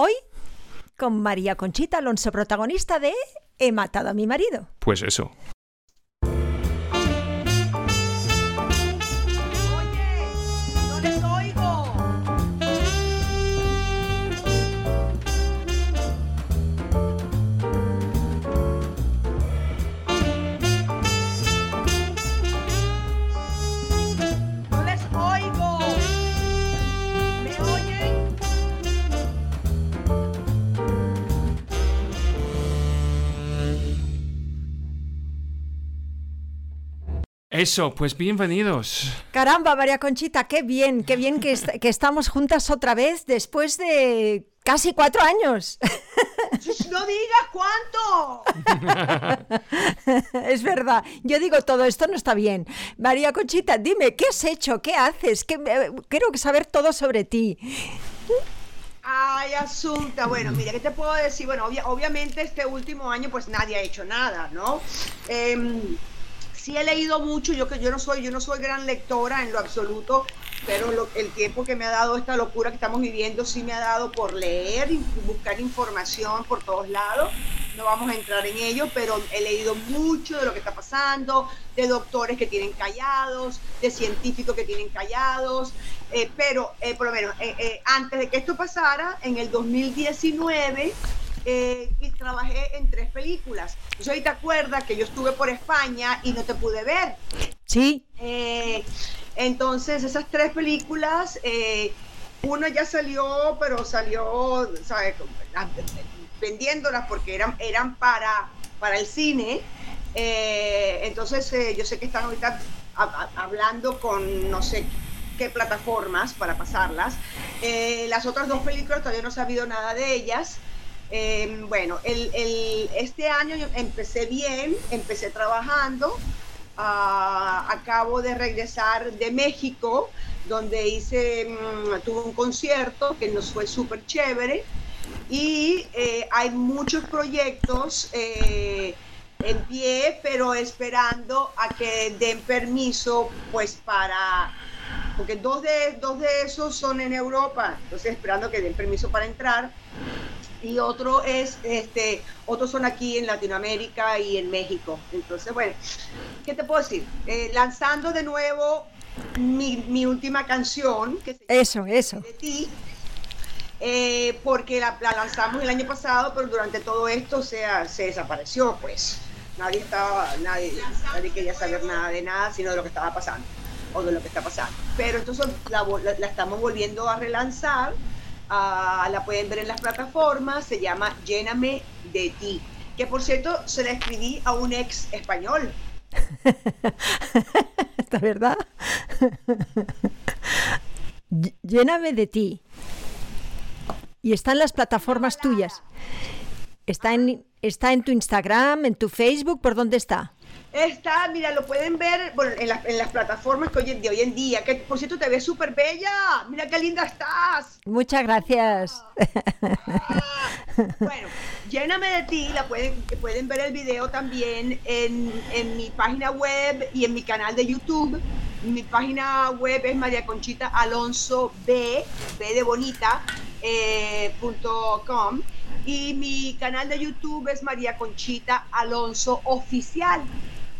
Hoy con María Conchita Alonso, protagonista de He matado a mi marido. Pues eso. Eso, pues bienvenidos. Caramba, María Conchita, qué bien, qué bien que, que estamos juntas otra vez después de casi cuatro años. No digas cuánto. es verdad. Yo digo todo esto no está bien. María Conchita, dime, ¿qué has hecho? ¿Qué haces? ¿Qué, eh, quiero saber todo sobre ti. Ay, Asunta, bueno, mira, ¿qué te puedo decir? Bueno, obviamente este último año pues nadie ha hecho nada, ¿no? Eh, sí he leído mucho, yo que yo no soy, yo no soy gran lectora en lo absoluto, pero el tiempo que me ha dado esta locura que estamos viviendo sí me ha dado por leer y buscar información por todos lados. No vamos a entrar en ello, pero he leído mucho de lo que está pasando, de doctores que tienen callados, de científicos que tienen callados, eh, pero eh, por lo menos eh, antes de que esto pasara, en el 2019 eh, y trabajé en tres películas. Yo ahí te acuerdas que yo estuve por España y no te pude ver. Sí. Eh, entonces, esas tres películas, eh, una ya salió, pero salió, ¿sabes? Vendiéndolas porque eran, eran para, para el cine. entonces, yo sé que están ahorita hablando con no sé qué plataformas para pasarlas. las otras dos películas todavía no he sabido nada de ellas. Em, bueno, este año empecé bien, empecé trabajando. Ah, acabo de regresar de México, donde hice, mm, tuve un concierto que nos fue súper chévere. Y eh, hay muchos proyectos eh, en pie, pero esperando a que den permiso, pues para porque dos de, dos de esos son en Europa, entonces esperando que den permiso para entrar y otro es, este, otros son aquí en Latinoamérica y en México. Entonces, bueno, ¿qué te puedo decir? Eh, lanzando de nuevo mi, última canción, que se eso, eso. De ti, eh, porque la, lanzamos el año pasado, pero durante todo esto se, se desapareció, pues. Nadie estaba, nadie, nadie quería saber nada de nada, sino de lo que estaba pasando, o de lo que está pasando. Pero entonces la, la estamos volviendo a relanzar Ah, la pueden ver en las plataformas, se llama Lléname de ti, que por cierto se la escribí a un ex español. ¿Está verdad? Lléname de ti. Y está en las plataformas tuyas. Está en, está en tu Instagram, en tu Facebook, ¿por dónde está? Está, mira, lo pueden ver bueno, en, en, las plataformas que hoy, de hoy en día, que por cierto te ves súper bella, mira qué linda estás. Muchas gracias. bueno, lléname de ti, la pueden, pueden ver el video también en, en, mi página web y en mi canal de YouTube. Mi página web es María Conchita Alonso B, B de bonita, eh, com, y mi canal de YouTube es María Conchita Alonso Oficial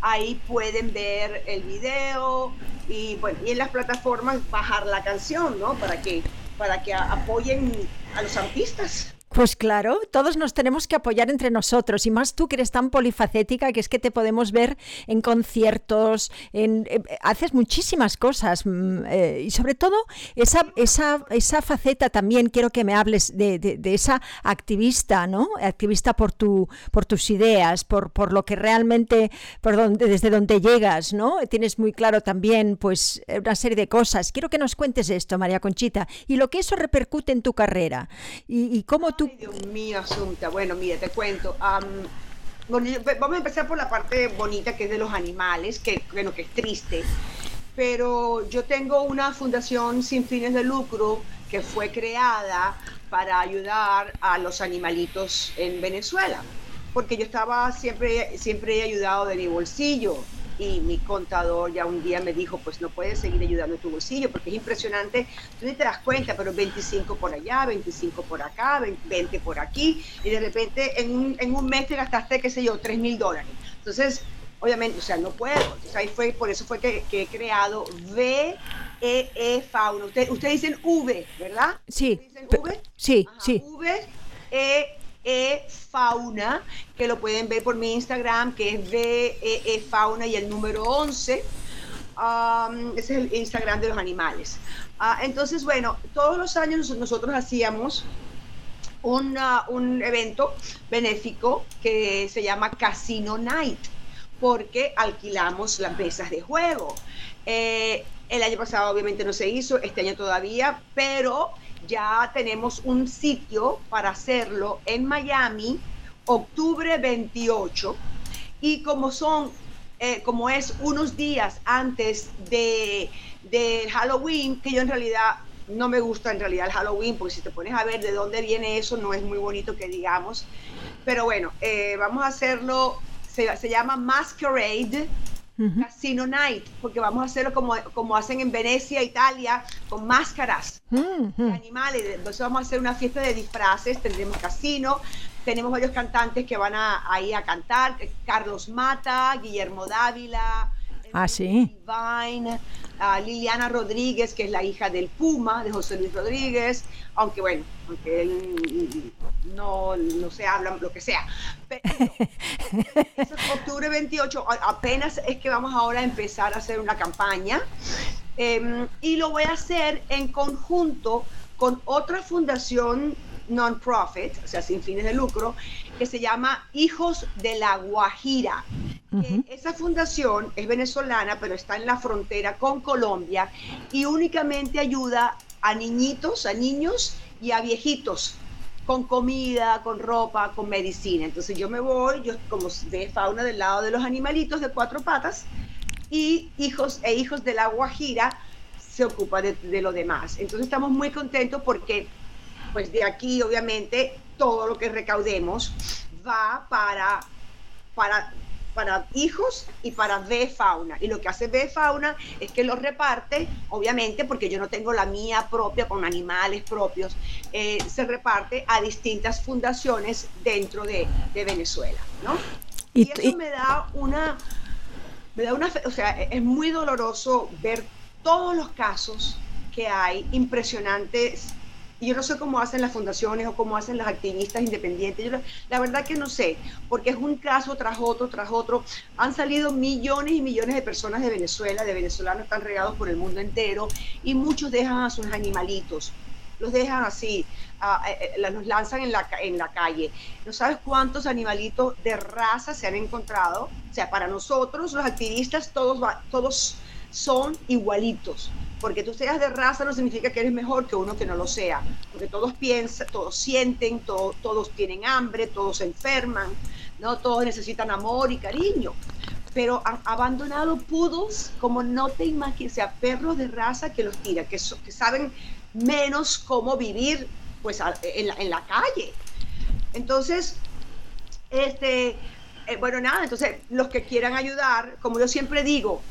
ahí pueden ver el video y bueno, y en las plataformas bajar la canción, ¿no? Para que, para que apoyen a los artistas. Pues claro, todos nos tenemos que apoyar entre nosotros y más tú que eres tan polifacética que es que te podemos ver en conciertos, en, eh, haces muchísimas cosas mm, eh, y sobre todo esa, esa, esa faceta también quiero que me hables de, de, esa activista, ¿no? Activista por tu, por tus ideas, por, por lo que realmente, por donde, desde donde llegas, ¿no? Tienes muy claro también pues una serie de cosas. Quiero que nos cuentes esto, María Conchita, y lo que eso repercute en tu carrera y, y cómo Dios mío, Asunta. Bueno, mire, te cuento. vamos a empezar por la parte bonita que es de los animales, que bueno, que es triste. Pero yo tengo una fundación sin fines de lucro que fue creada para ayudar a los animalitos en Venezuela, porque yo estaba siempre siempre he ayudado de mi bolsillo y mi contador ya un día me dijo, pues no puedes seguir ayudando en tu bolsillo porque es impresionante, tú ni te das cuenta, pero 25 por allá, 25 por acá, 20 por aquí, y de repente en un, en un mes te gastaste, qué sé yo, 3 mil dólares. Entonces, obviamente, o sea, no puedo. Entonces ahí fue, por eso fue que, he creado VEE -E Fauna. Ustedes usted dicen V, ¿verdad? Sí. ¿Dicen V? Sí, sí. V E e Fauna, que lo pueden ver por mi Instagram, que es VEE -E Fauna y el número 11. ese es el Instagram de los animales. Ah, entonces, bueno, todos los años nosotros hacíamos un evento benéfico que se llama Casino Night, porque alquilamos las mesas de juego. Eh, el año pasado obviamente no se hizo, este año todavía, pero ya tenemos un sitio para hacerlo en Miami, octubre 28. Y como son, eh, como es unos días antes de, de Halloween, que yo en realidad no me gusta en realidad el Halloween, porque si te pones a ver de dónde viene eso, no es muy bonito que digamos. Pero bueno, eh, vamos a hacerlo, se, se llama Masquerade Casino Night, porque vamos a hacerlo como, como hacen en Venecia, Italia, con máscaras de animales. Entonces vamos a hacer una fiesta de disfraces, tendremos casino, tenemos varios cantantes que van a, ir a cantar, Carlos Mata, Guillermo Dávila, Ah, sí. Liliana Rodríguez, que es la hija del Puma, de José Luis Rodríguez, aunque bueno, aunque él no, no se habla, lo que sea. Pero, es octubre 28, apenas es que vamos ahora a empezar a hacer una campaña em, y lo voy a hacer en conjunto con otra fundación non-profit, o sea, sin fines de lucro, que se llama Hijos de la Guajira. esa fundación es venezolana, pero está en la frontera con Colombia y únicamente ayuda a niñitos, a niños y a viejitos con comida, con ropa, con medicina. Entonces yo me voy, yo como de fauna del lado de los animalitos de cuatro patas y hijos e hijos de la Guajira se ocupa de, de lo demás. Entonces estamos muy contentos porque pues de aquí obviamente todo lo que recaudemos va para, para, para hijos y para B Fauna. Y lo que hace B Fauna es que lo reparte, obviamente, porque yo no tengo la mía propia con animales propios, eh, se reparte a distintas fundaciones dentro de, Venezuela, ¿no? Y, eso me da una, me da una, o sea, es muy doloroso ver todos los casos que hay impresionantes yo no sé cómo hacen las fundaciones o cómo hacen las activistas independientes. Yo la, verdad que no sé, porque es un caso tras otro, tras otro. Han salido millones y millones de personas de Venezuela, de venezolanos están regados por el mundo entero y muchos dejan a sus animalitos. Los dejan así, los lanzan en la, en la calle. No sabes cuántos animalitos de raza se han encontrado. O sea, para nosotros, los activistas, todos, todos son igualitos porque tú seas de raza no significa que eres mejor que uno que no lo sea, porque todos piensan, todos sienten, todos tienen hambre, todos se enferman, ¿no? todos necesitan amor y cariño, pero han abandonado pudos como no te imaginas, o sea, perros de raza que los tiran, que, saben menos cómo vivir pues en la, en la calle. Entonces, este, eh, bueno, nada, entonces los que quieran ayudar, como yo siempre digo,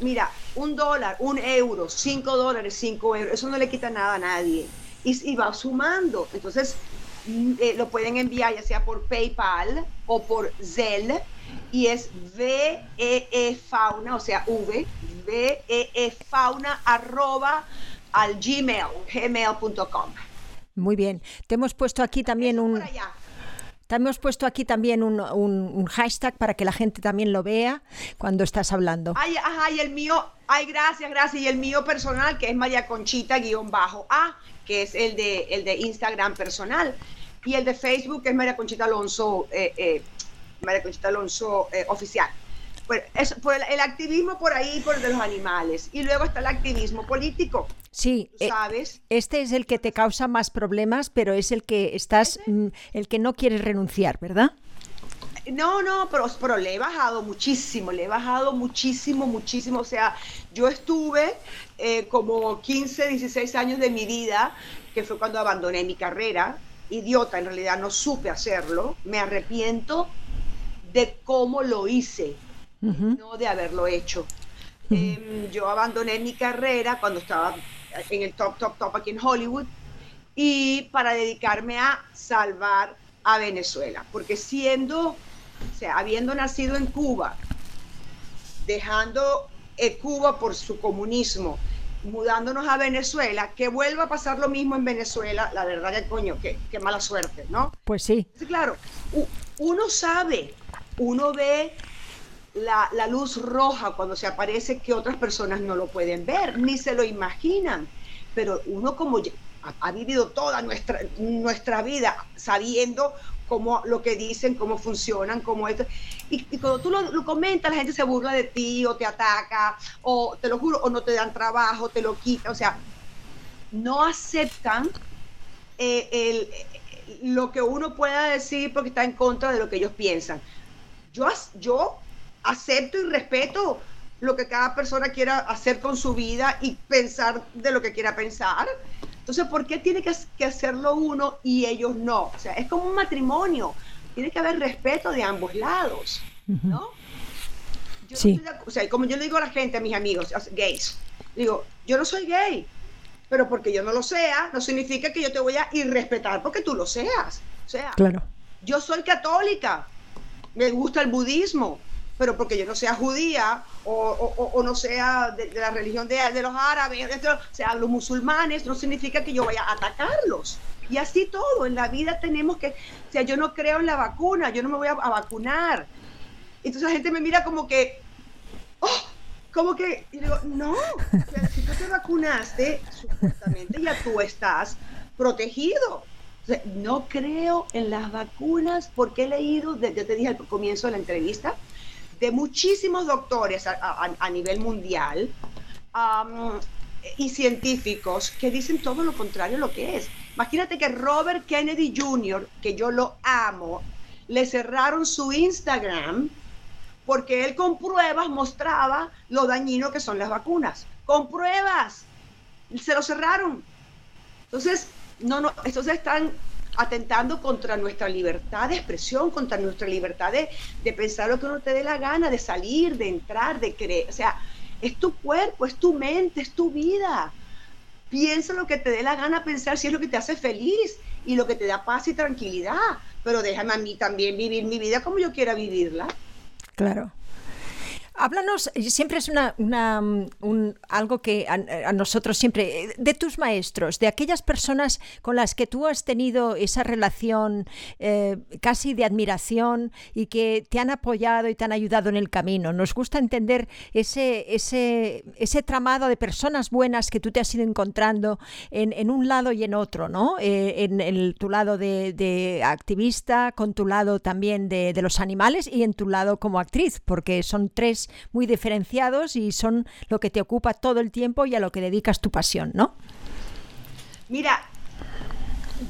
mira, un dólar, un euro, cinco dólares, cinco euros, eso no le quita nada a nadie. Y, va sumando. Entonces, mm, eh, lo pueden enviar ya sea por PayPal o por Zelle y es VEE e Fauna, o sea, V, VEE e Fauna arroba al gmail, gmail.com. Muy bien. Te hemos puesto aquí también un... También hemos puesto aquí también un, hashtag para que la gente también lo vea cuando estás hablando. Ay, ajá, y el mío, ay, gracias, gracias. Y el mío personal, que es María Conchita guion bajo A, que es el de, el de Instagram personal. Y el de Facebook es María Conchita Alonso, eh, eh, María Conchita Alonso eh, oficial. Pues, es, por el, activismo por ahí, por el de los animales. Y luego está el activismo político. Sí, eh, ¿sabes? este es el que te causa más problemas, pero es el que estás, mm, el que no quieres renunciar, ¿verdad? No, no, pero, pero, le he bajado muchísimo, le he bajado muchísimo, muchísimo. O sea, yo estuve eh, como 15, 16 años de mi vida, que fue cuando abandoné mi carrera, idiota, en realidad no supe hacerlo, me arrepiento de cómo lo hice, no de haberlo hecho. Em, yo abandoné mi carrera cuando estaba en el top, top, top aquí en Hollywood y para dedicarme a salvar a Venezuela, porque siendo, o sea, habiendo nacido en Cuba, dejando eh, Cuba por su comunismo, mudándonos a Venezuela, que vuelva a pasar lo mismo en Venezuela, la verdad que coño, qué, qué mala suerte, ¿no? Pues sí. Claro, uno sabe, uno ve la, la, luz roja cuando se aparece que otras personas no lo pueden ver, ni se lo imaginan. Pero uno como ha, ha vivido toda nuestra, nuestra vida sabiendo cómo lo que dicen, cómo funcionan, cómo esto. Y, cuando tú lo, comentas, la gente se burla de ti o te ataca, o te lo juro, o no te dan trabajo, te lo quitan. O sea, no aceptan eh, el, lo que uno pueda decir porque está en contra de lo que ellos piensan. Yo, yo acepto y respeto lo que cada persona quiera hacer con su vida y pensar de lo que quiera pensar. Entonces, ¿por qué tiene que, hacerlo uno y ellos no? O sea, es como un matrimonio. Tiene que haber respeto de ambos lados, ¿no? sí. o sea, como yo le digo a la gente, a mis amigos gays, digo, yo no soy gay, pero porque yo no lo sea, no significa que yo te voy a irrespetar porque tú lo seas. O sea, claro. yo soy católica, me gusta el budismo, pero porque yo no sea judía o, no sea de, la religión de, los árabes, o sea, los musulmanes, no significa que yo vaya a atacarlos. Y así todo, en la vida tenemos que, o sea, yo no creo en la vacuna, yo no me voy a, vacunar. Entonces la gente me mira como que, oh, como que, y digo, no, si tú te vacunaste, supuestamente ya tú estás protegido. no creo en las vacunas porque he leído, yo te dije al comienzo de la entrevista, de muchísimos doctores a, nivel mundial y científicos que dicen todo lo contrario a lo que es. Imagínate que Robert Kennedy Jr., que yo lo amo, le cerraron su Instagram porque él con pruebas mostraba lo dañino que son las vacunas. Con pruebas. Se lo cerraron. Entonces, no, no, entonces están atentando contra nuestra libertad de expresión, contra nuestra libertad de, pensar lo que uno te dé la gana, de salir, de entrar, de creer. O sea, es tu cuerpo, es tu mente, es tu vida. Piensa lo que te dé la gana pensar si es lo que te hace feliz y lo que te da paz y tranquilidad. Pero déjame a mí también vivir mi vida como yo quiera vivirla. Claro. Háblanos, siempre es una, un, algo que a, nosotros siempre, de tus maestros, de aquellas personas con las que tú has tenido esa relación eh, casi de admiración y que te han apoyado y te han ayudado en el camino. Nos gusta entender ese, ese, ese tramado de personas buenas que tú te has ido encontrando en, un lado y en otro, ¿no? Eh, en, tu lado de, activista, con tu lado también de los animales y en tu lado como actriz, porque son tres muy diferenciados y son lo que te ocupa todo el tiempo y a lo que dedicas tu pasión, ¿no? Mira,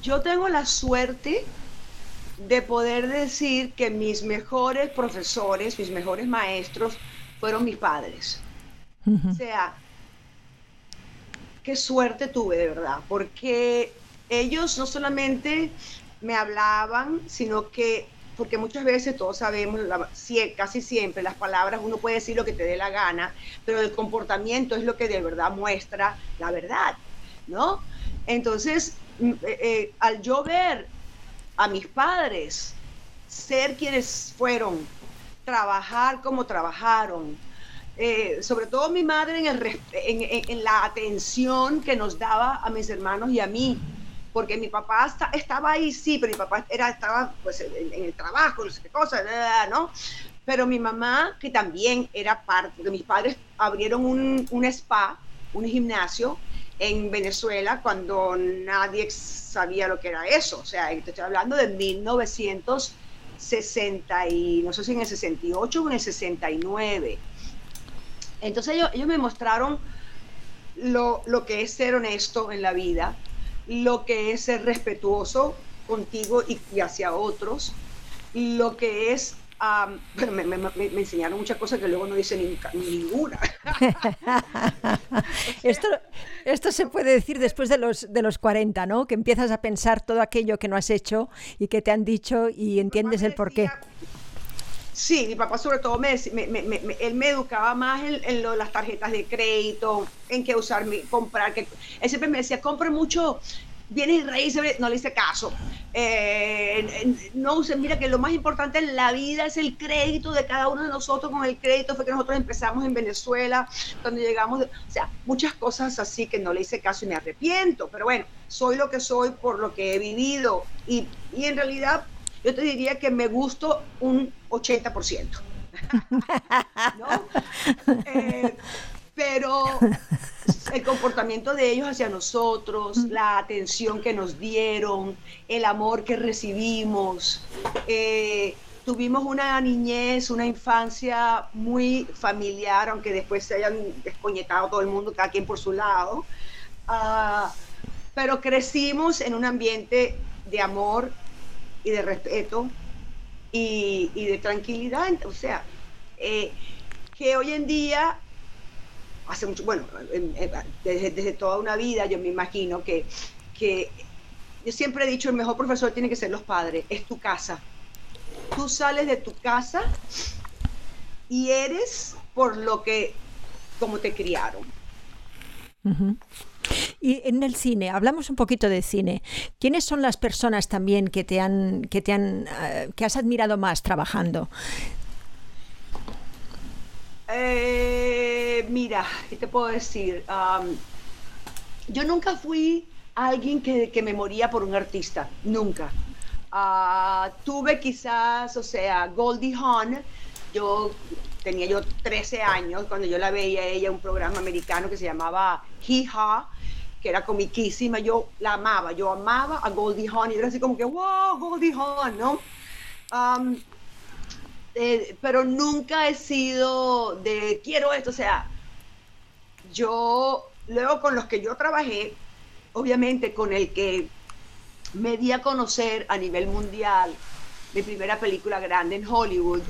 yo tengo la suerte de poder decir que mis mejores profesores, mis mejores maestros fueron mis padres. O sea, qué suerte tuve de verdad, porque ellos no solamente me hablaban, sino que porque muchas veces todos sabemos, casi siempre las palabras, uno puede decir lo que te dé la gana, pero el comportamiento es lo que de verdad muestra la verdad, ¿no? Entonces, mm, eh, eh, al yo ver a mis padres ser quienes fueron, trabajar como trabajaron, eh, sobre todo mi madre en la atención que nos daba a mis hermanos y a mí, porque mi papá estaba ahí, sí, pero mi papá era, estaba pues, en, el trabajo, no sé qué cosa, ¿no? Pero mi mamá, que también era parte, porque mis padres abrieron un, un spa, un gimnasio en Venezuela cuando nadie sabía lo que era eso. O sea, estoy hablando de 1960 y no sé si en el 68 o en el 69. Entonces ellos, ellos me mostraron lo, lo, que es ser honesto en la vida, lo que es ser respetuoso contigo y, hacia otros, lo que es me, enseñaron muchas cosas que luego no dice ninguna. esto, esto se puede decir después de los, de los 40, ¿no? Que empiezas a pensar todo aquello que no has hecho y que te han dicho y entiendes el porqué. Sí, mi papá sobre todo me, él me educaba más en, las tarjetas de crédito, en qué usar, comprar, él siempre me decía, compre mucho bienes y raíces, no le hice caso. Eh, no mira que lo más importante en la vida es el crédito de cada uno de nosotros. Con el crédito fue que nosotros empezamos en Venezuela, cuando llegamos, o sea, muchas cosas así que no le hice caso y me arrepiento. Pero bueno, soy lo que soy por lo que he vivido y en realidad yo te diría que me gusto un 80%. ¿No? Eh, pero el comportamiento de ellos hacia nosotros, la atención que nos dieron, el amor que recibimos. Eh, tuvimos una niñez, una infancia muy familiar, aunque después se hayan descoñetado todo el mundo, cada quien por su lado. Ah, pero crecimos en un ambiente de amor y de respeto y, de tranquilidad. O sea, eh, que hoy en día, hace mucho, bueno, desde, toda una vida yo me imagino que, que yo siempre he dicho, el mejor profesor tiene que ser los padres, es tu casa. Tú sales de tu casa y eres por lo que, como te criaron. Y en el cine, hablamos un poquito de cine. ¿Quiénes son las personas también que te han, que te han, eh, que has admirado más trabajando? Eh, mira, ¿qué te puedo decir? yo nunca fui alguien que, que, me moría por un artista, nunca. Ah, tuve quizás, o sea, Goldie Hawn, yo tenía yo 13 años cuando yo la veía ella un programa americano que se llamaba Hee Ha, que era comiquísima, yo la amaba, yo amaba a Goldie Hawn y era así como que, wow, Goldie Hawn, ¿no? Eh, pero nunca he sido de quiero esto, o sea, yo, luego con los que yo trabajé, obviamente con el que me di a conocer a nivel mundial, mi primera película grande en Hollywood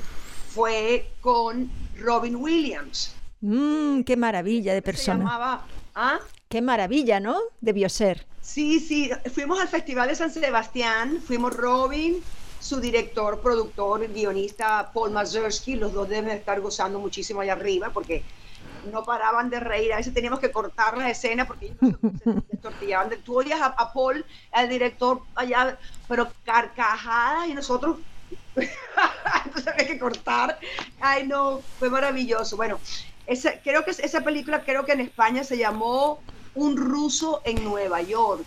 fue con Robin Williams. Mmm, qué maravilla de persona. Se llamaba, ¿ah? Qué maravilla, ¿no? Debió ser. Sí, sí, fuimos al Festival de San Sebastián, fuimos Robin, su director, productor, guionista Paul Mazursky, los dos deben estar gozando muchísimo allá arriba porque no paraban de reír, a veces teníamos que cortar la escena porque ellos se tortillaban. Tú oías a, Paul, al director allá, pero carcajadas y nosotros entonces había que cortar. Ay, no, fue maravilloso. Bueno, esa, creo que esa película, creo que en España se llamó un ruso en Nueva York.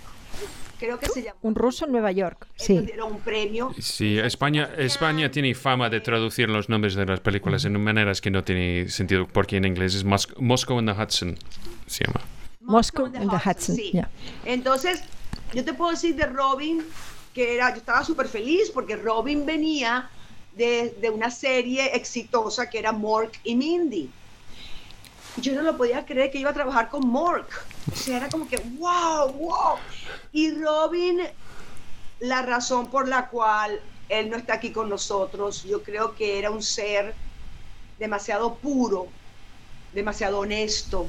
Creo que se llama. Un ruso en Nueva York. Sí. Era un premio. Sí, España, España tiene fama de traducir los nombres de las películas en maneras que no tiene sentido, porque en inglés es Moscow in the Hudson, se llama. Moscow in the Hudson. Sí. Entonces, yo te puedo decir de Robin que era, yo estaba súper feliz porque Robin venía de, de, una serie exitosa que era Mork y Mindy yo no lo podía creer que iba a trabajar con Mork. O sea, era como que, wow, wow. Y Robin, la razón por la cual él no está aquí con nosotros, yo creo que era un ser demasiado puro, demasiado honesto.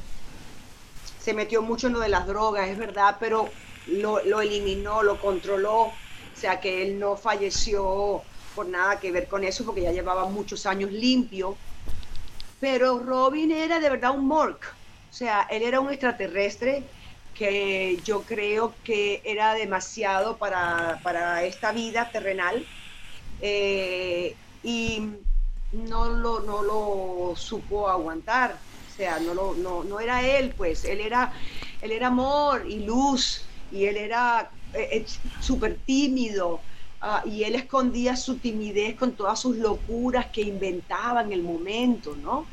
Se metió mucho en lo de las drogas, es verdad, pero lo, lo eliminó, lo controló. O sea, que él no falleció por nada que ver con eso, porque ya llevaba muchos años limpio pero Robin era de verdad un Mork, o sea, él era un extraterrestre que yo creo que era demasiado para, esta vida terrenal. Eh, y no lo, no lo supo aguantar, o sea, no, lo, no, era él, pues, él era, él era amor y luz. Y él era eh, eh, súper tímido. Ah, y él escondía su timidez con todas sus locuras que inventaba en el momento, ¿no?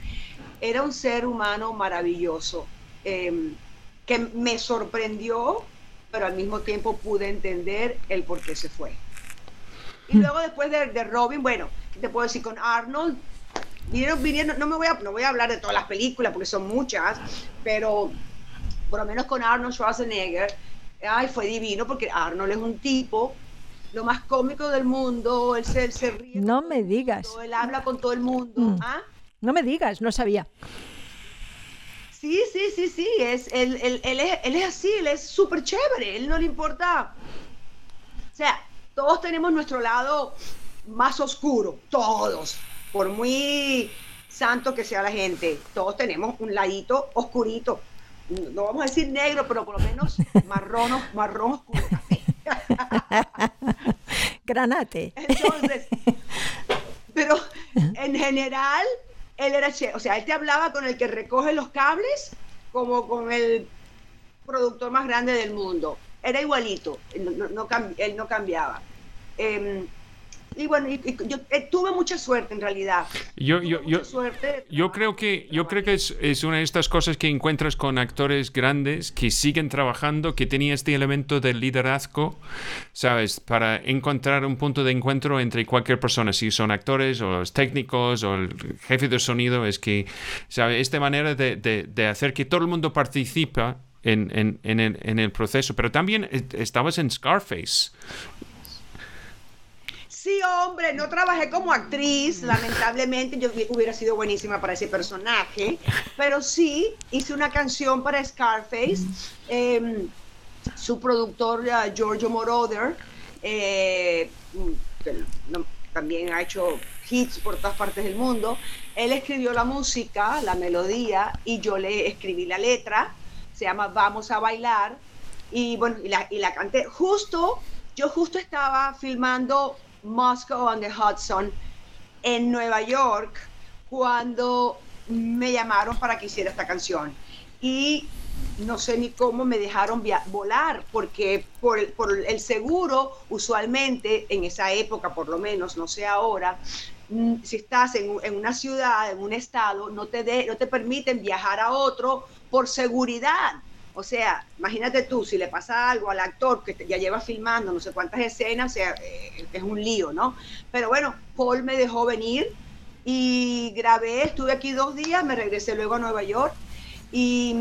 Era un ser humano maravilloso, em, que me sorprendió, pero al mismo tiempo pude entender el por qué se fue. Y hmm. luego después de, Robin, bueno, ¿qué te puedo decir? Con Arnold, vinieron, vinieron, no me voy a, no voy a hablar de todas las películas porque son muchas, pero por lo menos con Arnold Schwarzenegger, ay, fue divino porque Arnold es un tipo lo más cómico del mundo, él se, ríe. No me digas. él habla con todo el mundo. Mm. ¿ah? No me digas, no sabía. Sí, sí, sí, sí, es, él, es, él es así, él es súper chévere, él no le importa. O sea, todos tenemos nuestro lado más oscuro, todos. por muy santo que sea la gente, todos tenemos un ladito oscurito. No vamos a decir negro, pero por lo menos marrón, marrón oscuro. Granate. Entonces, pero en general, él era che, o sea, él te hablaba con el que recoge los cables como con el productor más grande del mundo. Era igualito, no, no, él no cambiaba. Eh, y bueno, yo eh, tuve mucha suerte en realidad. Yo, yo, yo, yo creo que, yo creo que es, es, una de estas cosas que encuentras con actores grandes que siguen trabajando, que tenía este elemento del liderazgo, ¿sabes? Para encontrar un punto de encuentro entre cualquier persona, si son actores o los técnicos o el jefe de sonido, es que, ¿sabes? Esta manera de, de, de hacer que todo el mundo participa en, en, en, el, en, el, proceso. Pero también estabas en Scarface. Sí, hombre, no trabajé como actriz, lamentablemente yo hubiera sido buenísima para ese personaje, pero sí hice una canción para Scarface. Eh, su productor, uh, Giorgio Moroder, eh, no, también ha hecho hits por todas partes del mundo. Él escribió la música, la melodía, y yo le escribí la letra. Se llama Vamos a bailar. Y bueno, y la, y la canté. Justo, yo justo estaba filmando Moscow on the Hudson en Nueva York cuando me llamaron para que hiciera esta canción. Y no sé ni cómo me dejaron volar, porque por el, seguro, usualmente en esa época, por lo menos, no sé ahora, mm, si estás en, una ciudad, en un estado, no te, no te permiten viajar a otro por seguridad. O sea, imagínate tú, si le pasa algo al actor que ya lleva filmando no sé cuántas escenas, o sea, eh, es un lío, ¿no? Pero bueno, Paul me dejó venir y grabé, estuve aquí dos días, me regresé luego a Nueva York y,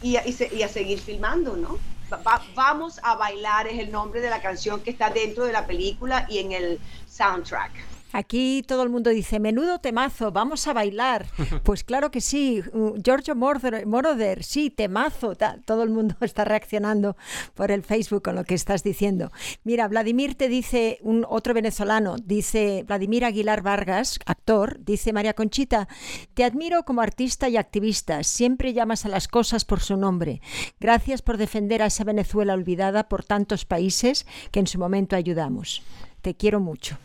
y, a seguir filmando, ¿no? Va, vamos a bailar es el nombre de la canción que está dentro de la película y en el soundtrack. Aquí todo el mundo dice, menudo temazo, vamos a bailar. Pues claro que sí, Giorgio Moroder, sí, temazo. Todo el mundo está reaccionando por el Facebook con lo que estás diciendo. Mira, Vladimir te dice, un otro venezolano, dice Vladimir Aguilar Vargas, actor, dice María Conchita, te admiro como artista y activista, siempre llamas a las cosas por su nombre. Gracias por defender a esa Venezuela olvidada por tantos países que en su momento ayudamos. Te quiero mucho.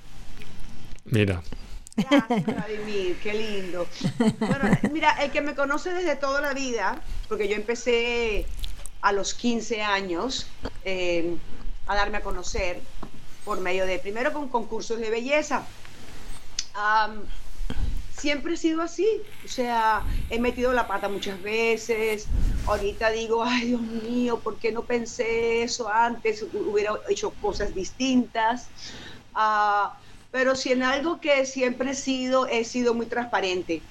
Mira. Gracias, Vladimir, qué lindo. Bueno, mira, el que me conoce desde toda la vida, porque yo empecé a los 15 años eh, a darme a conocer por medio de, primero con concursos de belleza. Siempre he sido así, o sea, he metido la pata muchas veces, ahorita digo, ay Dios mío, ¿por qué no pensé eso antes? Hubiera hecho cosas distintas. Uh, pero si en algo que siempre he sido, he sido muy transparente,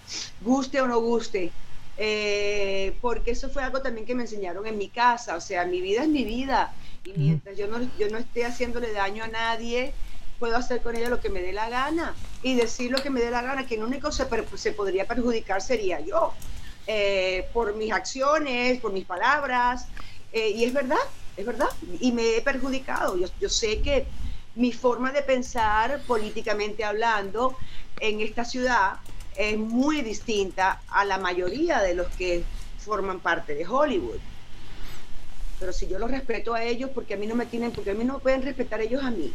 guste o no guste, eh, porque eso fue algo también que me enseñaron en mi casa, o sea, mi vida es mi vida, y mientras yo no, yo no esté haciéndole daño a nadie, puedo hacer con ella lo que me dé la gana. Y decir lo que me dé la gana, que el único se, se podría perjudicar sería yo, eh, por mis acciones, por mis palabras, eh, y es verdad, es verdad, y me he perjudicado, yo, yo sé que mi forma de pensar políticamente hablando en esta ciudad es muy distinta a la mayoría de los que forman parte de Hollywood. Pero si yo los respeto a ellos, porque a mí no me tienen, porque a mí no me pueden respetar ellos a mí.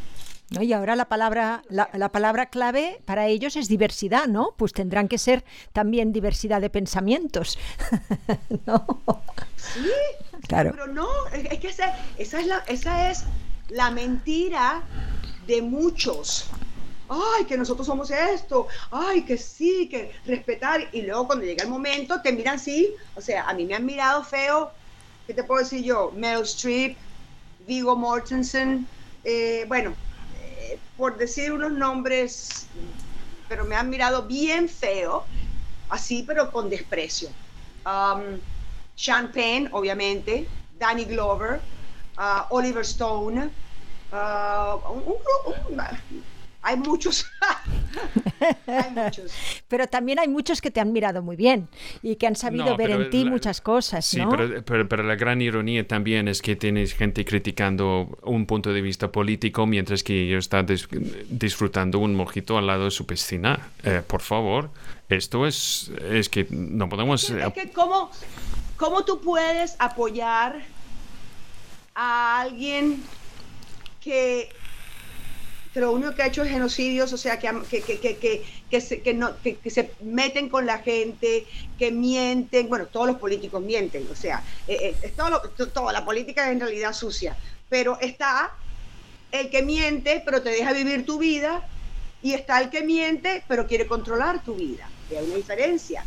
¿No? Y ahora la palabra, la, la, palabra clave para ellos es diversidad, ¿no? Pues tendrán que ser también diversidad de pensamientos. ¿No? Sí, claro. Pero no, es que esa, esa, es la, esa es la mentira de muchos. Ay, que nosotros somos esto, ay, que sí, que respetar. Y luego cuando llega el momento te miran así, o sea, a mí me han mirado feo, ¿qué te puedo decir yo? Meryl Streep, Vigo Mortensen, eh, bueno, eh, por decir unos nombres, pero me han mirado bien feo, así, pero con desprecio. Um, Sean Penn, obviamente, Danny Glover, uh, Oliver Stone, Uh, un, un, un, hay muchos, hay muchos. Pero también hay muchos que te han mirado muy bien y que han sabido ver en ti muchas cosas, sí, pero, pero, la gran ironía también es que tienes gente criticando un punto de vista político mientras que ellos están disfrutando un mojito al lado de su piscina. Eh, por favor, esto es, es que no podemos... Es que ¿cómo, ¿Cómo tú puedes apoyar a alguien que que lo único que ha hecho es genocidios, o sea, que, que, se, no, que, se meten con la gente, que mienten, bueno, todos los políticos mienten, o sea, eh, eh, todo la política es en realidad sucia, pero está el que miente, pero te deja vivir tu vida, y está el que miente, pero quiere controlar tu vida, hay una diferencia.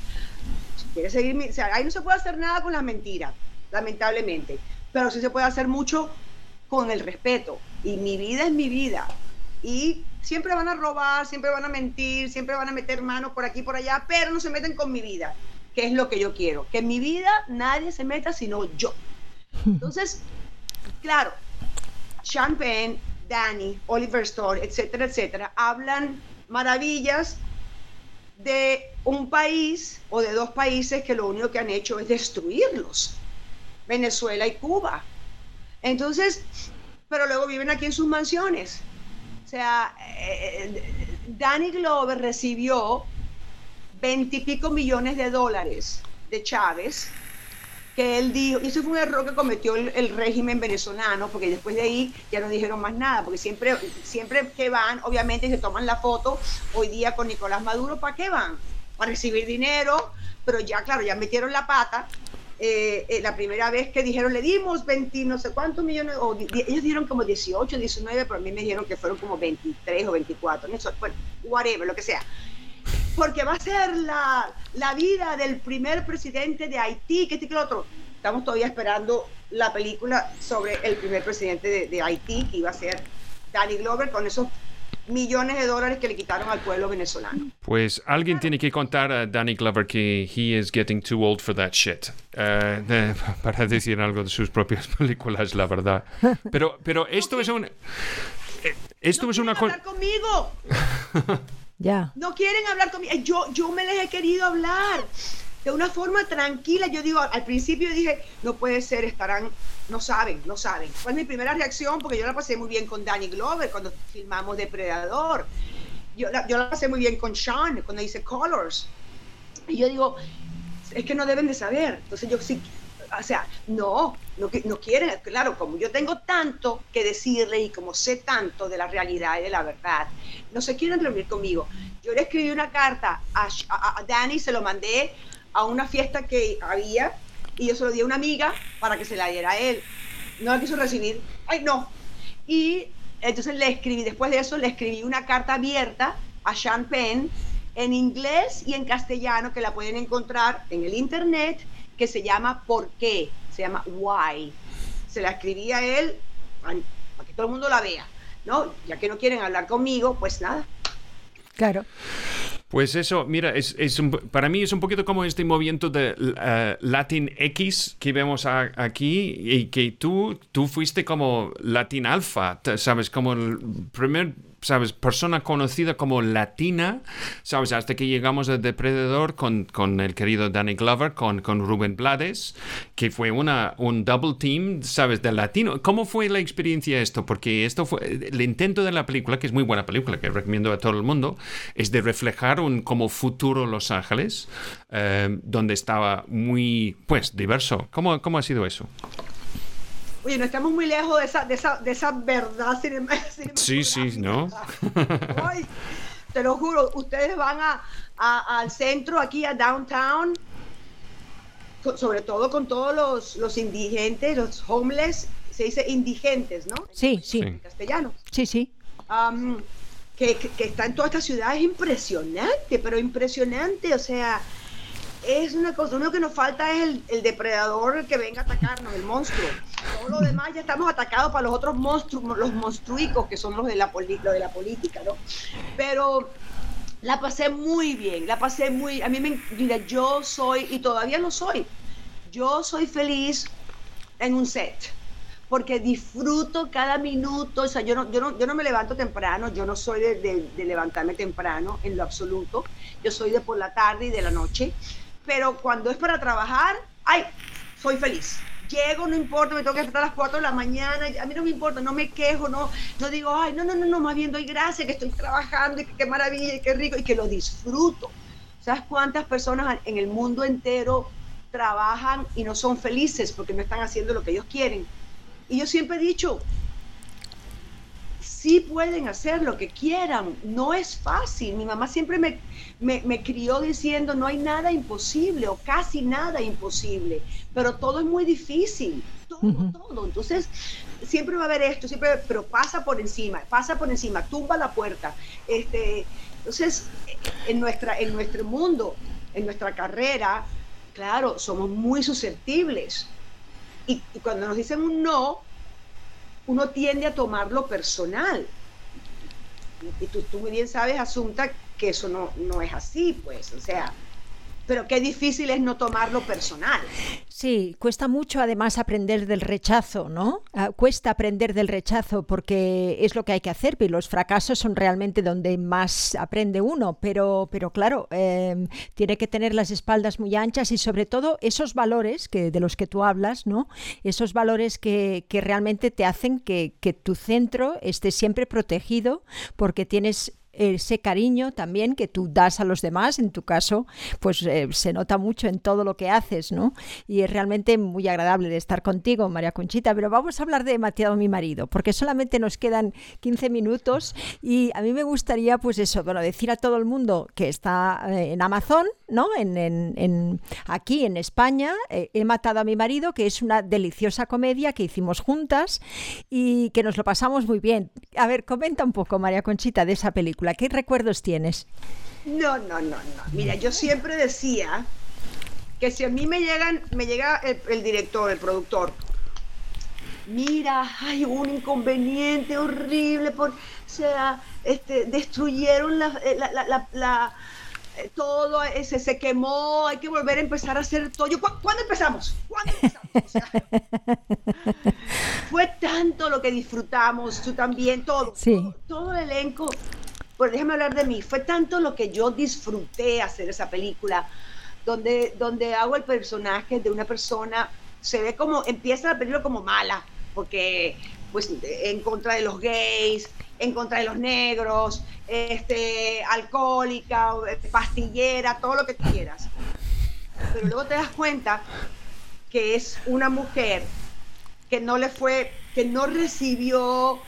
Si quieres seguir, ahí no se puede hacer nada con las mentiras, lamentablemente, pero sí se puede hacer mucho con el respeto, y mi vida es mi vida, y siempre van a robar, siempre van a mentir, siempre van a meter manos por aquí por allá, pero no se meten con mi vida, que es lo que yo quiero. Que en mi vida nadie se meta sino yo. Entonces, claro, Sean Penn, Danny, Oliver Stone, etcétera, etcétera, hablan maravillas de un país o de dos países que lo único que han hecho es destruirlos, Venezuela y Cuba. Entonces, pero luego viven aquí en sus mansiones o sea, eh, Danny Glover recibió veintipico millones de dólares de Chávez, que él dijo, y eso fue un error que cometió el, régimen venezolano, porque después de ahí ya no dijeron más nada, porque siempre, siempre que van, obviamente se toman la foto, hoy día con Nicolás Maduro, ¿para qué van? Para recibir dinero, pero ya, claro, ya metieron la pata eh, eh, la primera vez que dijeron le dimos 20 no sé cuántos millones, o ellos dieron como 18, 19, pero a mí me dijeron que fueron como 23 o 24, eso, bueno, whatever, lo que sea. Porque va a ser la, la vida del primer presidente de Haití, que este que el otro. Estamos todavía esperando la película sobre el primer presidente de, de Haití, que iba a ser Danny Glover, con esos millones de dólares que le quitaron al pueblo venezolano. Pues alguien tiene que contar a Danny Glover que he is getting too old for that shit. Uh, para decir algo de sus propias películas, la verdad. Pero, pero esto es un... Eh, esto es una cosa... hablar conmigo! ya. No quieren hablar conmigo. Yo, yo me les he querido hablar de una forma tranquila. Yo digo, al principio dije, no puede ser, estarán, no saben, no saben. Fue mi primera reacción porque yo la pasé muy bien con Danny Glover cuando filmamos Depredador. Yo la, yo la pasé muy bien con Sean cuando hice Colors. Y yo digo, es que no deben de saber. Entonces yo sí, o sea, no, no, no quieren, claro, como yo tengo tanto que decirle y como sé tanto de la realidad y de la verdad, no se quieren reunir conmigo. Yo le escribí una carta a, a, a Danny, se lo mandé a una fiesta que había y yo se lo di a una amiga para que se la diera a él. No la quiso recibir. Ay, no. Y entonces le escribí, después de eso le escribí una carta abierta a Sean Penn en inglés y en castellano que la pueden encontrar en el internet que se llama ¿Por qué? Se llama Why. Se la escribí a él para que todo el mundo la vea. ¿no? Ya que no quieren hablar conmigo, pues nada. Claro. Pues eso, mira, es, para mí es un poquito como este movimiento de uh, Latin X que vemos aquí y que tú, tú fuiste como Latin Alpha, ¿sabes? Como el primer ¿sabes? Persona conocida como latina, ¿sabes? Hasta que llegamos a Depredador con, con el querido Danny Glover, con, con Rubén Blades, que fue una, un double team, ¿sabes? De latino. ¿Cómo fue la experiencia esto? Porque esto fue, el intento de la película, que es muy buena película, que recomiendo a todo el mundo, es de reflejar un como futuro Los Ángeles, eh, donde estaba muy, pues, diverso. ¿Cómo, cómo ha sido eso? Oye, no estamos muy lejos de esa, de esa, de esa verdad cinematográfica. Sí, sí, ¿no? Ay, te lo juro, ustedes van a, al centro, aquí a downtown, sobre todo con todos los, los indigentes, los homeless, se dice indigentes, ¿no? Sí, sí. En castellano. Sí, sí. que, que, que, está en toda esta ciudad es impresionante, pero impresionante, o sea, es una cosa, lo único que nos falta es el, el depredador que venga a atacarnos, el monstruo. Todo lo demás ya estamos atacados para los otros monstruos, los monstruicos que son los de la, de la política, ¿no? Pero la pasé muy bien, la pasé muy, a mí me, mira, yo soy, y todavía no soy, yo soy feliz en un set, porque disfruto cada minuto, o sea, yo no, yo no, yo no me levanto temprano, yo no soy de, de, levantarme temprano en lo absoluto, yo soy de por la tarde y de la noche, pero cuando es para trabajar, ay, soy feliz. Llego, no importa, me tengo que estar a las 4 de la mañana, a mí no me importa, no me quejo, no, no digo, ay, no, no, no, no, más bien doy gracias que estoy trabajando y que qué maravilla qué rico y que lo disfruto. ¿Sabes cuántas personas en el mundo entero trabajan y no son felices porque no están haciendo lo que ellos quieren? Y yo siempre he dicho, sí pueden hacer lo que quieran, no es fácil. Mi mamá siempre me, me, crió diciendo, no hay nada imposible o casi nada imposible, pero todo es muy difícil, todo, todo. Entonces, siempre va a haber esto, siempre, pero pasa por encima, pasa por encima, tumba la puerta. Este, entonces, en, nuestra, en nuestro mundo, en nuestra carrera, claro, somos muy susceptibles y, cuando nos dicen un no, uno tiende a tomarlo personal. Y tú, tú bien sabes, Asunta, que eso no, no es así, pues, o sea, pero qué difícil es no tomarlo personal. Sí, cuesta mucho además aprender del rechazo, ¿no? Ah, cuesta aprender del rechazo porque es lo que hay que hacer, y los fracasos son realmente donde más aprende uno, pero, pero claro, em, tiene que tener las espaldas muy anchas y sobre todo esos valores que, de los que tú hablas, ¿no? Esos valores que, que realmente te hacen que, que tu centro esté siempre protegido porque tienes ese cariño también que tú das a los demás, en tu caso, pues eh, se nota mucho en todo lo que haces, ¿no? Y es realmente muy agradable de estar contigo, María Conchita, pero vamos a hablar de Mateado mi marido, porque solamente nos quedan 15 minutos y a mí me gustaría, pues eso, bueno, decir a todo el mundo que está eh, en Amazon, ¿no? En, en, aquí en España, eh, He matado a mi marido, que es una deliciosa comedia que hicimos juntas y que nos lo pasamos muy bien. A ver, comenta un poco, María Conchita, de esa película. ¿Qué recuerdos tienes? No, no, no, no. Mira, yo siempre decía que si a mí me llegan, me llega el, director, el productor, mira, hay un inconveniente horrible, por, o sea, este, destruyeron la, eh, eh, todo, ese, se quemó, hay que volver a empezar a hacer todo. ¿Cuándo empezamos? ¿Cuándo empezamos? fue tanto lo que disfrutamos, tú también, todo, todo, todo el elenco pues déjame hablar de mí, fue tanto lo que yo disfruté hacer esa película, donde, donde hago el personaje de una persona, se ve como, empieza la película como mala, porque pues en contra de los gays, en contra de los negros, este, alcohólica, pastillera, todo lo que quieras. Pero luego te das cuenta que es una mujer que no le fue, que no recibió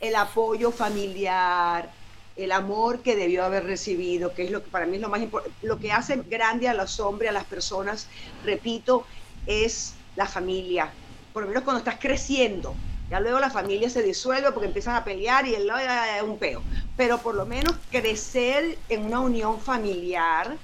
el apoyo familiar, el amor que debió haber recibido, que es lo que para mí es lo más importante, lo que hace grande a los hombres, a las personas, repito, es la familia. Por lo menos cuando estás creciendo, ya luego la familia se disuelve porque empiezan a pelear y el es un peo. Pero por lo menos crecer en una unión familiar,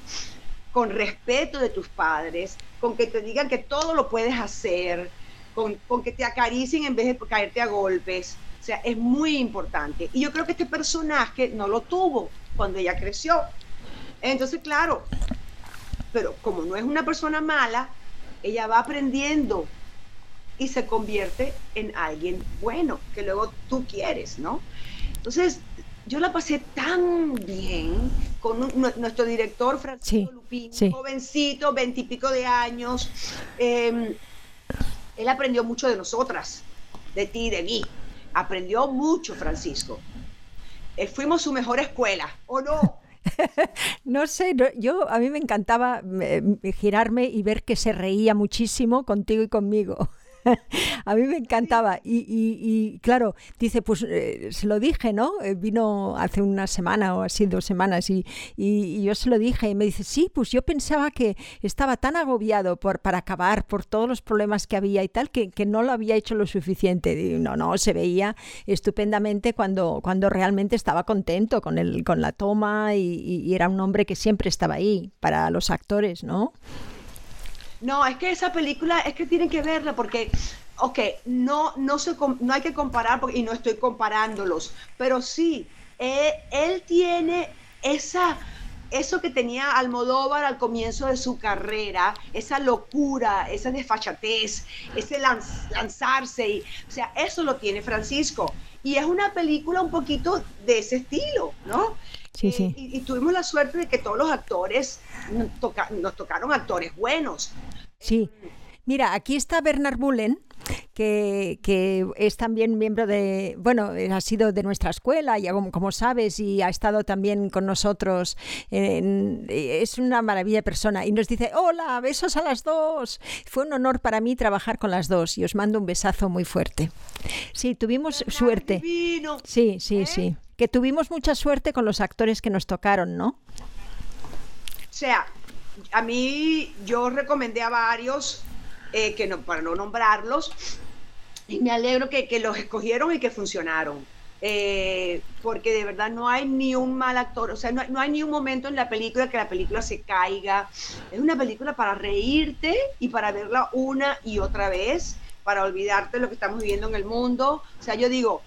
con respeto de tus padres, con que te digan que todo lo puedes hacer, con, con que te acaricien en vez de caerte a golpes, sea, es muy importante. Y yo creo que este personaje no lo tuvo cuando ella creció. Entonces, claro, pero como no es una persona mala, ella va aprendiendo y se convierte en alguien bueno, que luego tú quieres, ¿no? Entonces, yo la pasé tan bien con nuestro director Francisco Lupín, jovencito, veintipico de años. Em, él aprendió mucho de nosotras, de ti, de mí aprendió mucho Francisco. Eh, fuimos su mejor escuela, ¿o no? no sé, yo a mí me encantaba eh, girarme y ver que se reía muchísimo contigo y conmigo. a mí me encantaba. Y, claro, dice, pues eh, se lo dije, ¿no? Eh, vino hace una semana o así, dos semanas, y, yo se lo dije y me dice, sí, pues yo pensaba que estaba tan agobiado por, para acabar, por todos los problemas que había y tal, que, no lo había hecho lo suficiente. no, no, se veía estupendamente cuando, cuando realmente estaba contento con, el, con la toma y era un hombre que siempre estaba ahí para los actores, ¿no? No, es que esa película es que tienen que verla porque, ok, no, no, se, no hay que comparar y no estoy comparándolos, pero sí, eh, él tiene esa, eso que tenía Almodóvar al comienzo de su carrera, esa locura, esa desfachatez, ese lanzarse, y, o sea, eso lo tiene Francisco. Y es una película un poquito de ese estilo, ¿no? Sí, sí. Eh, y, tuvimos la suerte de que todos los actores nos, nos tocaron actores buenos. Sí. Mira, aquí está Bernard Mullen, que, es también miembro de, bueno, ha sido de nuestra escuela, ya como, sabes, y ha estado también con nosotros. es una maravilla de persona. Y nos dice, hola, besos a las dos. Fue un honor para mí trabajar con las dos y os mando un besazo muy fuerte. Sí, tuvimos suerte. Sí, sí, ¿Eh? sí. Que tuvimos mucha suerte con los actores que nos tocaron, ¿no? O sea, a mí yo recomendé a varios eh, que no, para no nombrarlos, y me alegro que, que los escogieron y que funcionaron. Eh, porque de verdad no hay ni un mal actor, o sea, no, no, hay ni un momento en la película que la película se caiga. Es una película para reírte y para verla una y otra vez, para olvidarte de lo que estamos viviendo en el mundo. O sea, yo digo,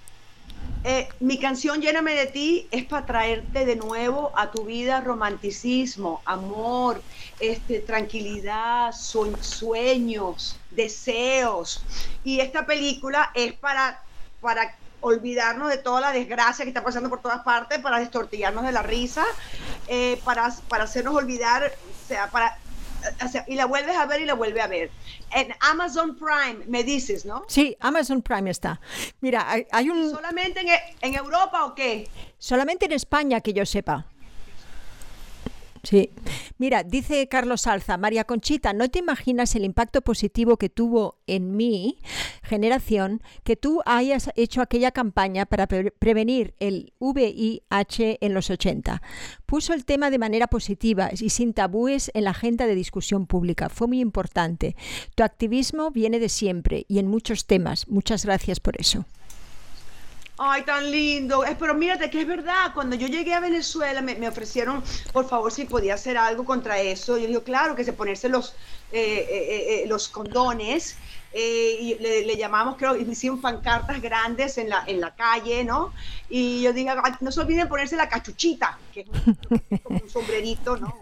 eh, mi canción Lléname de ti es para traerte de nuevo a tu vida romanticismo, amor, este, tranquilidad, sueños, deseos. Y esta película es para, para olvidarnos de toda la desgracia que está pasando por todas partes, para destortillarnos de la risa, eh, para, para hacernos olvidar, o sea, para y la vuelves a ver y la vuelve a ver. En Amazon Prime, me dices, ¿no? Sí, Amazon Prime está. Mira, hay, un... ¿Solamente en, en Europa o qué? Solamente en España, que yo sepa. Sí. Mira, dice Carlos Alza, María Conchita, ¿no te imaginas el impacto positivo que tuvo en mi generación que tú hayas hecho aquella campaña para prevenir el VIH en los 80? Puso el tema de manera positiva y sin tabúes en la agenda de discusión pública. Fue muy importante. Tu activismo viene de siempre y en muchos temas. Muchas gracias por eso. Ay, tan lindo. Pero mírate que es verdad, cuando yo llegué a Venezuela me, ofrecieron, por favor, si podía hacer algo contra eso. Yo digo, claro, que se ponerse los, eh, eh, eh, los condones. y le, llamamos, creo, hicimos pancartas grandes en la, en la calle, ¿no? Y yo dije, no se olviden ponerse la cachuchita, que es como un sombrerito, ¿no?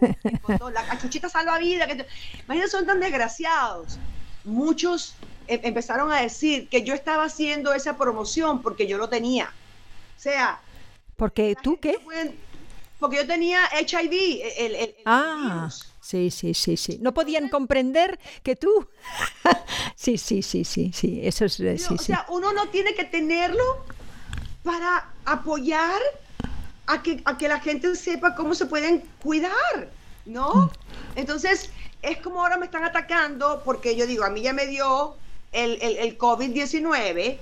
La cachuchita salva vida. Que Imagínate, son tan desgraciados. Muchos empezaron a decir que yo estaba haciendo esa promoción porque yo lo tenía. O sea... ¿Porque tú qué? porque yo tenía HIV, el, ah, sí, sí, sí, sí. No podían comprender que tú. sí, sí, sí, sí, sí. Eso es. Sí, o sea, uno no tiene que tenerlo para apoyar a que, a que la gente sepa cómo se pueden cuidar, ¿no? Mm. Entonces, es como ahora me están atacando porque yo digo, a mí ya me dio el, el, COVID-19,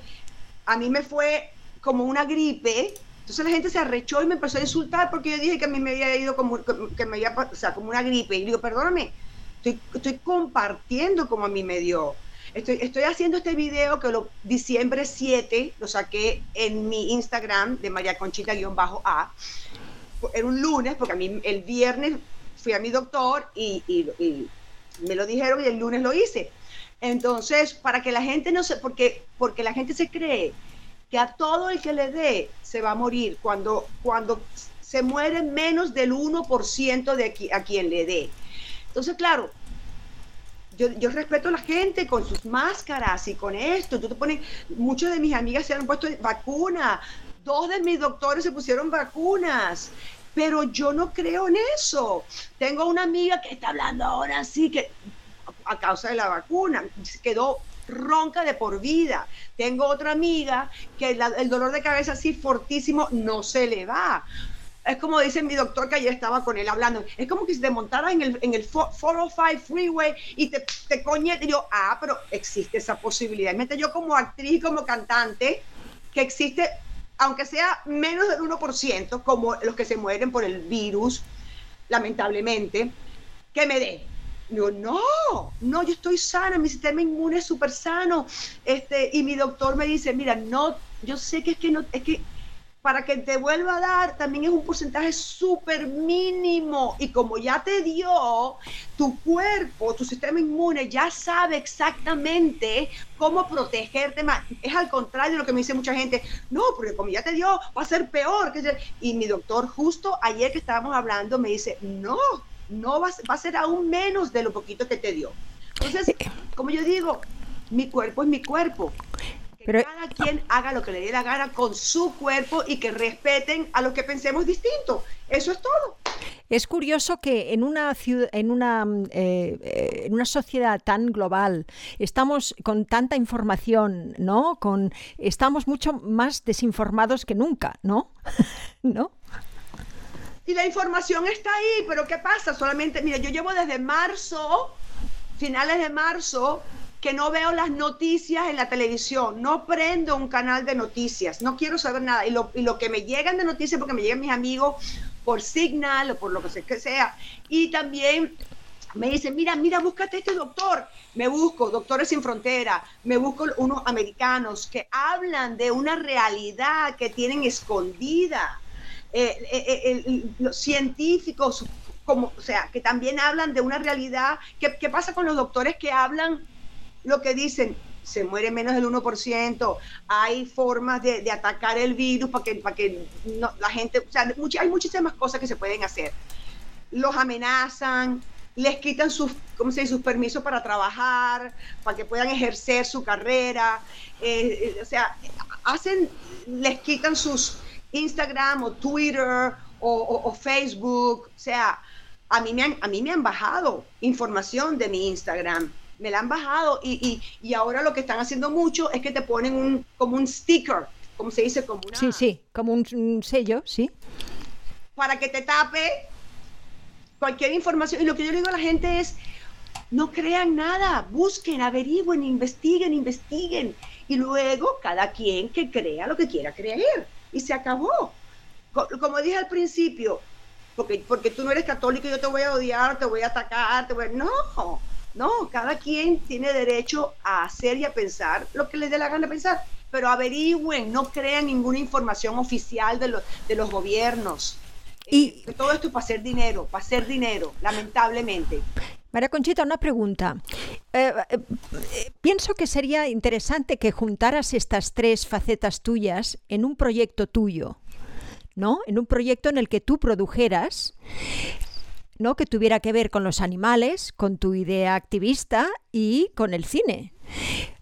a mí me fue como una gripe. Entonces la gente se arrechó y me empezó a insultar porque yo dije que a mí me había ido como, que me había, o sea, como una gripe. Y digo, perdóname, estoy, estoy compartiendo como a mí me dio. Estoy, estoy haciendo este video que lo diciembre 7 lo saqué en mi Instagram de María Conchita-A. Era un lunes, porque a mí el viernes fui a mi doctor y, y, y me lo dijeron y el lunes lo hice. Entonces, para que la gente no se, porque, porque la gente se cree que a todo el que le dé se va a morir cuando, cuando se muere menos del 1% de a quien le dé. Entonces, claro, yo, yo, respeto a la gente con sus máscaras y con esto. Tú te pones, muchas de mis amigas se han puesto vacuna, dos de mis doctores se pusieron vacunas, pero yo no creo en eso. Tengo una amiga que está hablando ahora sí que a causa de la vacuna. Quedó ronca de por vida. Tengo otra amiga que el dolor de cabeza así fortísimo no se le va. Es como dice mi doctor que ayer estaba con él hablando. Es como que si te montaras en el, en el 405 freeway y te, te Y yo, ah, pero existe esa posibilidad. Y yo como actriz y como cantante, que existe, aunque sea menos del 1%, como los que se mueren por el virus, lamentablemente, que me dé Digo, no, no, yo estoy sana, mi sistema inmune es súper sano. Este, y mi doctor me dice, mira, no, yo sé que es que no, es que para que te vuelva a dar también es un porcentaje súper mínimo. Y como ya te dio, tu cuerpo, tu sistema inmune ya sabe exactamente cómo protegerte más. Es al contrario de lo que me dice mucha gente. No, porque como ya te dio, va a ser peor. Y mi doctor justo ayer que estábamos hablando me dice, no, no va, va a ser aún menos de lo poquito que te dio. Entonces, como yo digo, mi cuerpo es mi cuerpo. Pero, cada quien haga lo que le dé la gana con su cuerpo y que respeten a los que pensemos distinto. Eso es todo. Es curioso que en una ciudad, en una, eh, eh, en una sociedad tan global estamos con tanta información, ¿no? Con estamos mucho más desinformados que nunca, ¿no? ¿No? Y la información está ahí, pero ¿qué pasa? Solamente, mira, yo llevo desde marzo, finales de marzo, que no veo las noticias en la televisión, no prendo un canal de noticias, no quiero saber nada. Y lo, y lo que me llegan de noticias, porque me llegan mis amigos por Signal o por lo que sea, y también me dicen, mira, mira, búscate este doctor. Me busco Doctores Sin Frontera, me busco unos americanos que hablan de una realidad que tienen escondida. Eh, eh, eh, los científicos, como, o sea, que también hablan de una realidad. ¿Qué, ¿Qué pasa con los doctores que hablan lo que dicen, se muere menos del 1%, hay formas de, atacar el virus para que, para que la gente, o sea, hay muchísimas cosas que se pueden hacer. Los amenazan, les quitan sus, ¿cómo se dice? sus permisos para trabajar, para que puedan ejercer su carrera, o sea, hacen, les quitan sus Instagram o Twitter o, Facebook, o sea, a mí, me han, a mí me han bajado información de mi Instagram me la han bajado y, y, ahora lo que están haciendo mucho es que te ponen un, como un sticker, como se dice, como una... Sí, sí, como un, sello, sí. Para que te tape cualquier información. Y lo que yo digo a la gente es, no crean nada, busquen, averigüen, investiguen, investiguen. Y luego cada quien que crea lo que quiera creer. Y se acabó. Como dije al principio, porque, porque tú no eres católico, yo te voy a odiar, te voy a atacar, te voy a... No, no, cada quien tiene derecho a hacer y a pensar lo que les dé la gana de pensar, pero averigüen, no crean ninguna información oficial de, de los gobiernos. Y eh, todo esto es para hacer dinero, para hacer dinero, lamentablemente. María Conchita, una pregunta. Eh, eh, pienso que sería interesante que juntaras estas tres facetas tuyas en un proyecto tuyo, ¿no? En un proyecto en el que tú produjeras ¿no? que tuviera que ver con los animales, con tu idea activista y con el cine.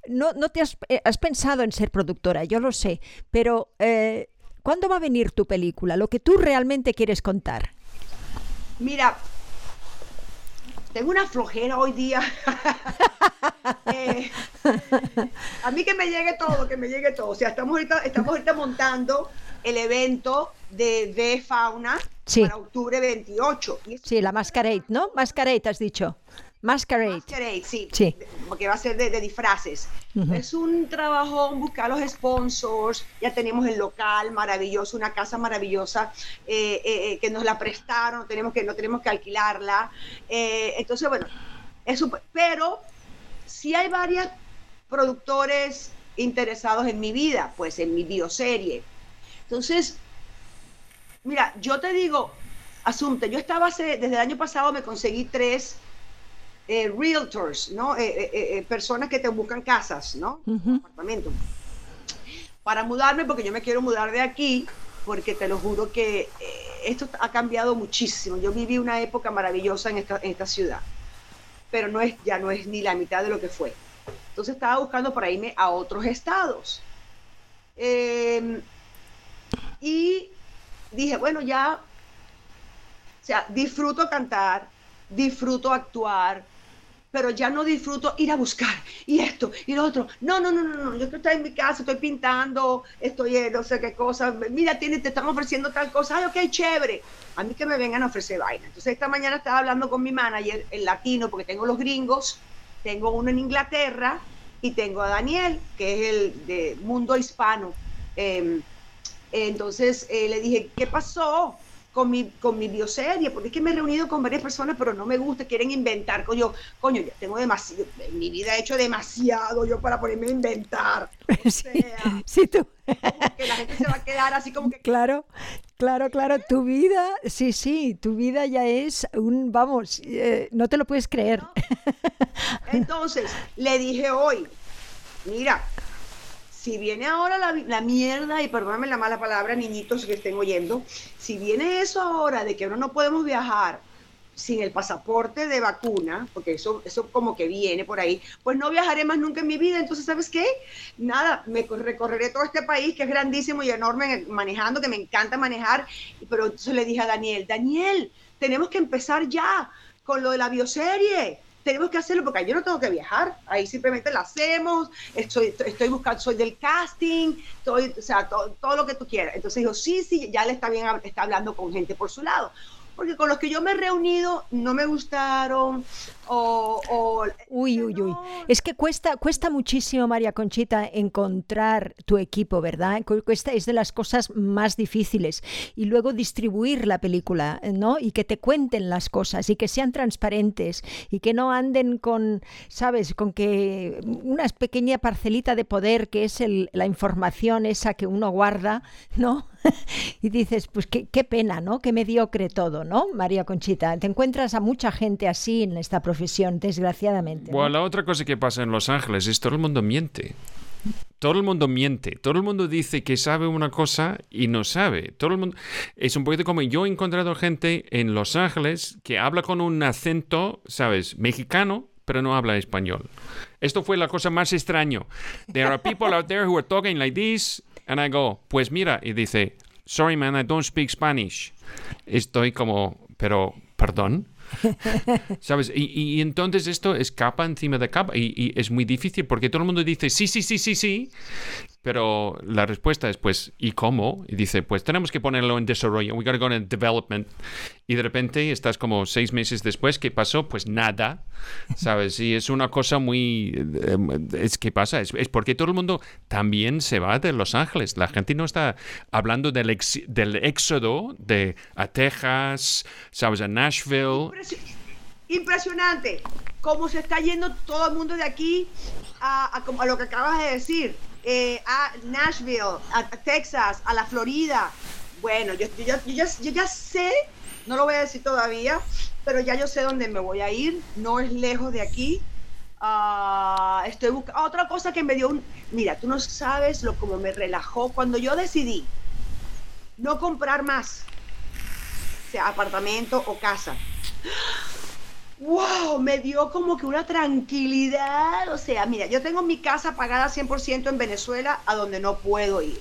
No, no te has, eh, pensado en ser productora, yo lo sé, pero eh, ¿cuándo va a venir tu película? Lo que tú realmente quieres contar. Mira, tengo una flojera hoy día. Eh, a mí que me llegue todo, que me llegue todo. O sea, estamos ahorita, estamos ahorita montando el evento de, de Fauna para octubre 28. Sí, la Masquerade, ¿no? Masquerade, has dicho. Masquerade. Masquerade, sí, sí. Porque va a ser de, disfraces. Es un trabajo buscar los sponsors. Ya tenemos el local maravilloso, una casa maravillosa eh, eh, eh, que nos la prestaron, no tenemos que, no tenemos que alquilarla. entonces, bueno, es Pero si hay varios productores interesados en mi vida, pues en mi bioserie. Entonces, Mira, yo te digo, Asunta, yo estaba hace, desde el año pasado me conseguí tres eh, realtors, ¿no? Eh, eh, personas que te buscan casas, ¿no? Apartamentos. Para mudarme, porque yo me quiero mudar de aquí, porque te lo juro que esto ha cambiado muchísimo. Yo viví una época maravillosa en esta, en esta ciudad, pero no es, ya no es ni la mitad de lo que fue. Entonces estaba buscando para irme a otros estados. Em, y dije, bueno, ya, o sea, disfruto cantar, disfruto actuar, pero ya no disfruto ir a buscar y esto y lo otro. No, no, no, no, no. Yo estoy en mi casa, estoy pintando, estoy en no sé qué cosa. Mira, te están ofreciendo tal cosa. Ay, ok, chévere. A mí que me vengan a ofrecer vaina. Entonces, esta mañana estaba hablando con mi manager, el latino, porque tengo los gringos, tengo uno en Inglaterra y tengo a Daniel, que es el de Mundo Hispano. Em, entonces eh, le dije, ¿qué pasó? Con mi, con mi bioserie, porque es que me he reunido con varias personas, pero no me gusta, quieren inventar. Coño, coño, ya tengo demasiado, en mi vida he hecho demasiado yo para ponerme a inventar. O sea, sí, tú. Que la gente se va a quedar así como que... Claro, claro, claro, tu vida, sí, sí, tu vida ya es un, vamos, eh, no te lo puedes creer. Entonces, le dije hoy, mira, si viene ahora la, mierda, y perdóname la mala palabra, niñitos que estén oyendo, si viene eso ahora de que ahora no podemos viajar sin el pasaporte de vacuna, porque eso, eso como que viene por ahí, pues no viajaré más nunca en mi vida. Entonces, ¿sabes qué? Nada, me recorreré todo este país que es grandísimo y enorme manejando, que me encanta manejar. Pero entonces le dije a Daniel, Daniel, tenemos que empezar ya con lo de la bioserie tenemos que hacerlo porque yo no tengo que viajar, ahí simplemente lo hacemos, estoy, estoy buscando, soy del casting, estoy, o sea, todo, todo lo que tú quieras. Entonces dijo, sí, sí, ya le está bien, está hablando con gente por su lado porque con los que yo me he reunido no me gustaron o... uy, uy, uy. Es que cuesta, cuesta muchísimo, María Conchita, encontrar tu equipo, ¿verdad? Cuesta, es de las cosas más difíciles. Y luego distribuir la película, ¿no? Y que te cuenten las cosas y que sean transparentes y que no anden con, ¿sabes? Con que una pequeña parcelita de poder que es el, la información esa que uno guarda, ¿no? y dices, pues qué, qué, pena, ¿no? Qué mediocre todo, ¿no? María Conchita, te encuentras a mucha gente así en esta profesión, desgraciadamente. Bueno, la otra cosa que pasa en Los Ángeles es todo el mundo miente. Todo el mundo miente, todo el mundo dice que sabe una cosa y no sabe. Todo el mundo es un poquito como yo he encontrado gente en Los Ángeles que habla con un acento, ¿sabes? mexicano, pero no habla español. Esto fue la cosa más extraña. There are people out there who are talking like this And I go, pues mira, y dice, sorry man, I don't speak Spanish. Estoy como, pero, perdón. ¿Sabes? Y, entonces esto es capa encima de capa y, es muy difícil porque todo el mundo dice sí, sí, sí, sí, sí, pero la respuesta es, pues, ¿y cómo? Y dice, pues tenemos que ponerlo en desarrollo. We gotta go in development. Y de repente estás como seis meses después, ¿qué pasó? Pues nada, ¿sabes? Y es una cosa muy... Eh, es ¿Qué pasa? Es, porque todo el mundo también se va de Los Ángeles. La gente no está hablando del, del éxodo de a Texas, ¿sabes? A Nashville. Impresionante. Cómo se está yendo todo el mundo de aquí a, a lo que acabas de decir eh, a Nashville, a Texas, a la Florida. Bueno, yo, ya, sé, no lo voy a decir todavía, pero ya yo sé dónde me voy a ir. No es lejos de aquí. Uh, estoy buscando otra cosa que me dio un mira tú no sabes lo como me relajó cuando yo decidí no comprar más sea apartamento o casa wow, me dio como que una tranquilidad. O sea, mira, yo tengo mi casa pagada 100% en Venezuela, a donde no puedo ir.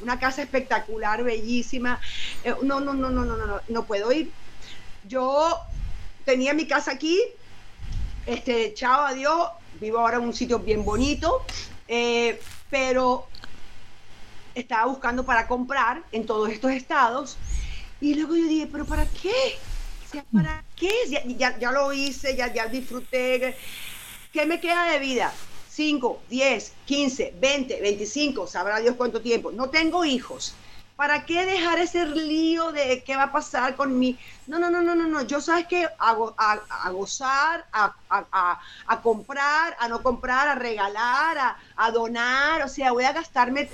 Una casa espectacular, bellísima. no, no, no, no, no, no, no, no puedo ir. Yo tenía mi casa aquí, este, chao, adiós, vivo ahora en un sitio bien bonito, pero estaba buscando para comprar en todos estos estados. Y luego yo dije, pero ¿para qué? ¿Para qué? Ya, lo hice, ya, ya disfruté. ¿Qué me queda de vida? 5, 10, 15, 20, 25, sabrá Dios cuánto tiempo. No tengo hijos. ¿Para qué dejar ese lío de qué va a pasar con mi... No, no, no, no, no, no. Yo sabes que a, a, gozar, a, a, comprar, a no comprar, a regalar, a, donar. O sea, voy a gastarme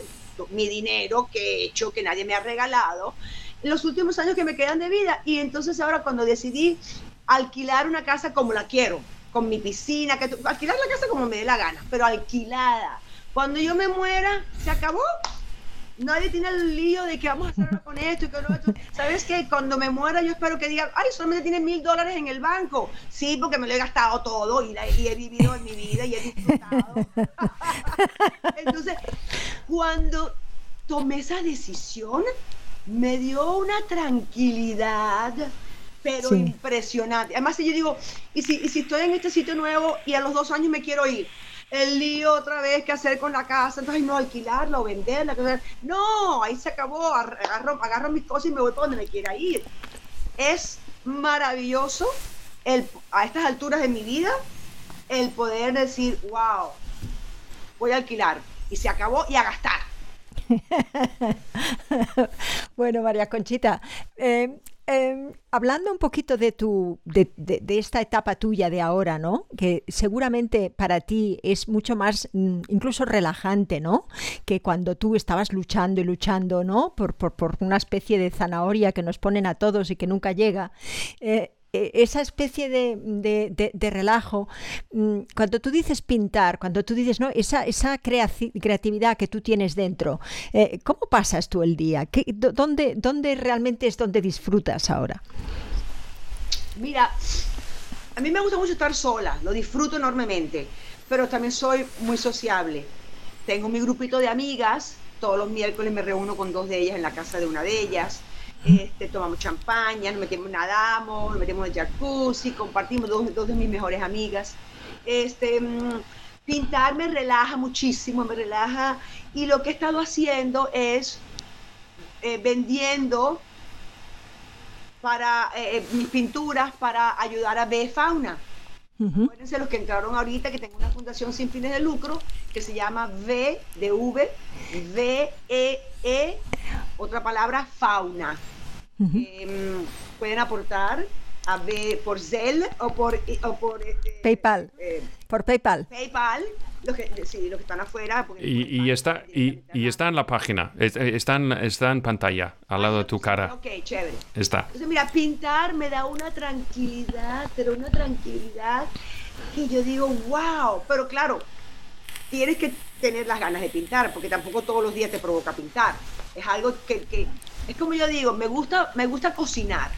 mi dinero que he hecho, que nadie me ha regalado los últimos años que me quedan de vida. Y entonces ahora cuando decidí alquilar una casa como la quiero, con mi piscina, que alquilar la casa como me dé la gana, pero alquilada. Cuando yo me muera, se acabó. Nadie tiene el lío de que vamos a hacer con esto y con lo otro. ¿Sabes qué? Cuando me muera, yo espero que digan, ay, solamente tiene mil dólares en el banco. Sí, porque me lo he gastado todo y, y he vivido en mi vida y he disfrutado. Entonces, cuando tomé esa decisión, me dio una tranquilidad, pero impresionante. Además, si yo digo, ¿y si, si estoy en este sitio nuevo y a los dos años me quiero ir, el lío otra vez, qué hacer con la casa, entonces no alquilarla o venderla. No, ahí se acabó, agarro, agarro mis cosas y me voy para donde me quiera ir. Es maravilloso el, a estas alturas de mi vida el poder decir, wow, voy a alquilar. Y se acabó y a gastar. bueno, María Conchita, eh, Em, hablando un poquito de tu de, esta etapa tuya de ahora, ¿no? Que seguramente para ti es mucho más mm, incluso relajante, ¿no? Que cuando tú estabas luchando y luchando, ¿no? Por, por, una especie de zanahoria que nos ponen a todos y que nunca llega. Eh, esa especie de, relajo, mm, cuando tú dices pintar, cuando tú dices, ¿no? Esa, esa creatividad que tú tienes dentro, eh, ¿cómo pasas tú el día? ¿Qué, dónde, ¿Dónde realmente es donde disfrutas ahora? Mira, a mí me gusta mucho estar sola, lo disfruto enormemente, pero también soy muy sociable. Tengo mi grupito de amigas, todos los miércoles me reúno con dos de ellas en la casa de una de ellas este, tomamos champaña, nos metemos, nadamos, nos metemos en jacuzzi, compartimos dos, dos de mis mejores amigas. Este, mm, pintar me relaja muchísimo, me relaja. Y lo que he estado haciendo es eh, vendiendo para eh, eh, mis pinturas para ayudar a B Fauna. Acuérdense los que entraron ahorita que tengo una fundación sin fines de lucro que se llama V de V, V E E, otra palabra fauna. Em, pueden aportar a B por Zelle o por, o por este, PayPal. Eh, por PayPal. PayPal. Los que, sí, los que están afuera. Y, y, está, y, y, está en la página, está en, está en pantalla, al lado de tu cara. Ok, chévere. Está. Entonces, mira, pintar me da una tranquilidad, pero una tranquilidad que yo digo, wow, pero claro, tienes que tener las ganas de pintar, porque tampoco todos los días te provoca pintar. Es algo que, que es como yo digo, me gusta, me gusta cocinar,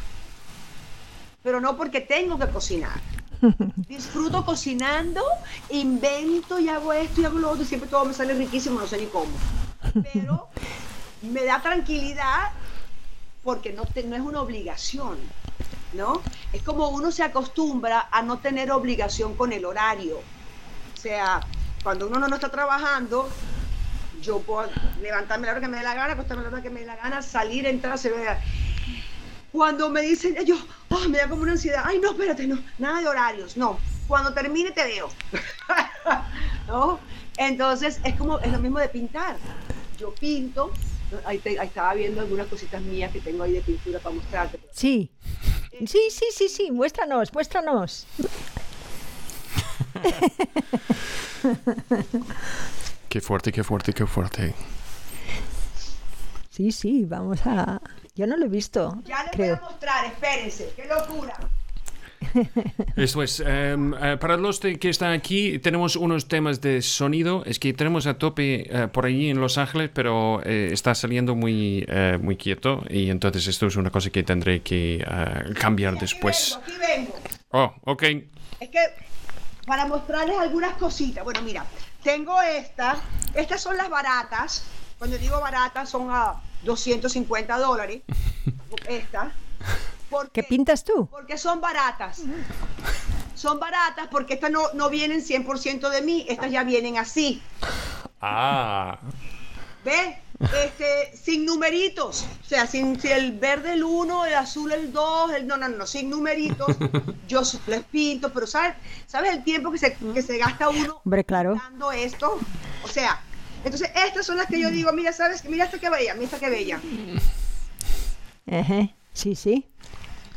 pero no porque tengo que cocinar. Disfruto cocinando, invento y hago esto y hago lo otro, y siempre todo me sale riquísimo, no sé ni cómo. Pero me da tranquilidad porque no, no es una obligación, ¿no? Es como uno se acostumbra a no tener obligación con el horario. O sea, cuando uno no está trabajando, yo puedo levantarme la hora que me dé la gana, acostarme la hora que me dé la gana, salir, entrar, se vea. Cuando me dicen, yo, oh, me da como una ansiedad, ay, no, espérate, no, nada de horarios, no. Cuando termine te veo. ¿No? Entonces, es como, es lo mismo de pintar. Yo pinto, ahí, estaba viendo algunas cositas mías que tengo ahí de pintura para mostrarte. Sí. Sí, sí, sí, sí, muéstranos, muéstranos. Qué fuerte, qué fuerte, qué fuerte. Sí, sí, vamos a... Yo no lo he visto. Ya les voy a mostrar, espérense, qué locura. Esto es, em, eh, para los que están aquí, tenemos unos temas de sonido. Es que tenemos a tope eh, por allí en Los Ángeles, pero eh, está saliendo muy, muy quieto. Y entonces esto es una cosa que tendré que cambiar después. aquí vengo. Oh, ok. Es que para mostrarles algunas cositas. Bueno, mira, tengo esta. Estas son las baratas. Cuando digo baratas son a 250 dólares. Estas. ¿Qué pintas tú? Porque son baratas. Son baratas porque estas no, no vienen 100% de mí. Estas ya vienen así. Ah. ¿Ves? Este, sin numeritos, o sea, sin, el verde el 1, el azul el 2, el, no, no, no, sin numeritos, yo les pinto, pero ¿sabes, ¿sabes el tiempo que se, que se gasta uno Hombre, claro. pintando esto? O sea, entonces estas son las que yo digo, mira, ¿sabes? Mira esta que bella, mira esta que bella. Sí, sí.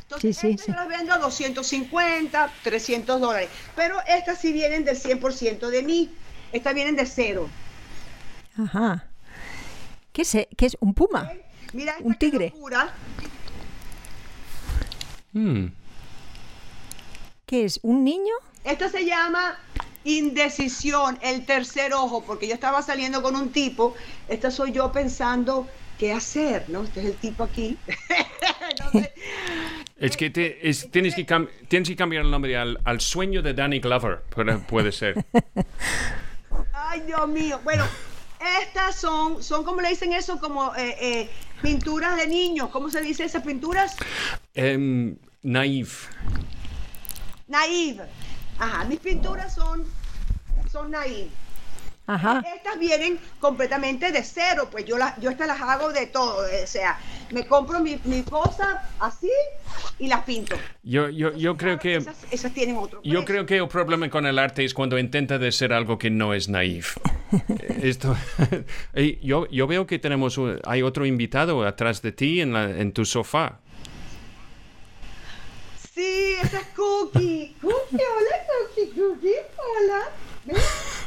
Entonces, sí, sí, yo las vendo a 250, 300 dólares. Pero estas sí vienen del 100% de mí. Estas vienen de cero. Ajá. ¿Qué es, ¿Qué es un puma? Mira un tigre. Hmm. ¿Qué es? ¿Un niño? Esto se llama indecisión, el tercer ojo, porque yo estaba saliendo con un tipo, esta soy yo pensando qué hacer, ¿no? Este es el tipo aquí. es que tienes, que tienes que cambiar el nombre al, al sueño de Danny Glover, puede ser. Ay, Dios mío. Bueno, estas son, son como le dicen eso, como eh, eh, pinturas de niños. ¿Cómo se dice esas pinturas? Um, naive. Naive. Ajá, mis pinturas son, son naive. Ajá. Estas vienen completamente de cero, pues yo, las yo estas las hago de todo, o sea, me compro mi, mi cosa así y las pinto. Yo, yo, yo creo que... Esas, tienen otro Yo creo que el problema con el arte es cuando intenta de ser algo que no es naif. Esto, yo, yo veo que tenemos, hay otro invitado atrás de ti en, la, en tu sofá. Sí, esa es Cookie. Cookie, hola, Cookie, Cookie, hola. Es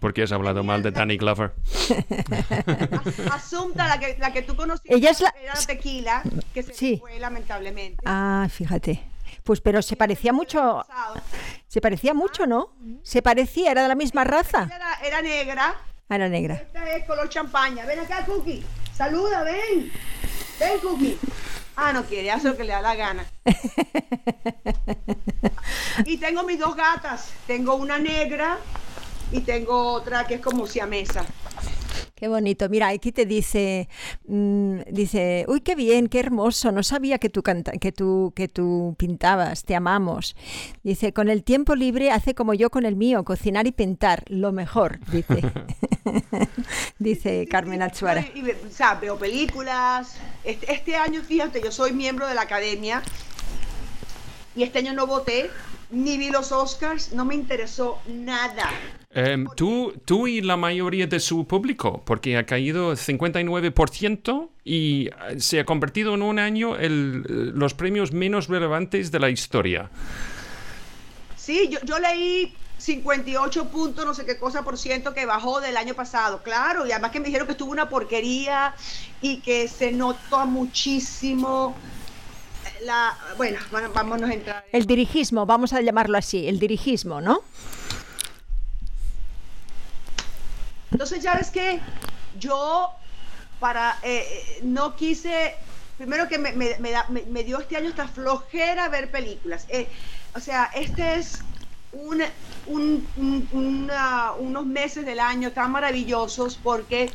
porque has hablado mal de Danny Glover. Asunta, la que, la que tú conociste, Ella es la... era tequila, que se Sí. fue lamentablemente. Ah, fíjate. Pues pero se parecía mucho, se parecía mucho, ¿no? Se parecía, era de la misma raza. Era, era negra. Ah, Era negra. Esta es color champaña. Ven acá, Cookie. Saluda, ven. Ven, Cookie. Ah, no quiere, hace lo que le da la gana. y tengo mis dos gatas. Tengo una negra y tengo otra que es como siamesa. Qué bonito. Mira, aquí te dice, mm, dice, uy, qué bien, qué hermoso. No sabía que tú canta, que tú, que tú pintabas. Te amamos. Dice, con el tiempo libre hace como yo con el mío, cocinar y pintar, lo mejor. Dice, dice Carmen. Y, y, o sea, veo películas. Este, este año, fíjate, yo soy miembro de la academia y este año no voté, ni vi los Oscars, no me interesó nada. Eh, tú, tú y la mayoría de su público, porque ha caído 59% y eh, se ha convertido en un año el, los premios menos relevantes de la historia. Sí, yo, yo leí 58 puntos, no sé qué cosa por ciento que bajó del año pasado, claro, y además que me dijeron que estuvo una porquería y que se notó muchísimo la, bueno, vámonos a entrar. El dirigismo, vamos a llamarlo así, el dirigismo, ¿no? Entonces, ya ves que yo para eh, no quise, primero que me, me, me, da, me, dio este año esta flojera ver películas. Eh, o sea, este es un, un, unos meses del año tan maravillosos porque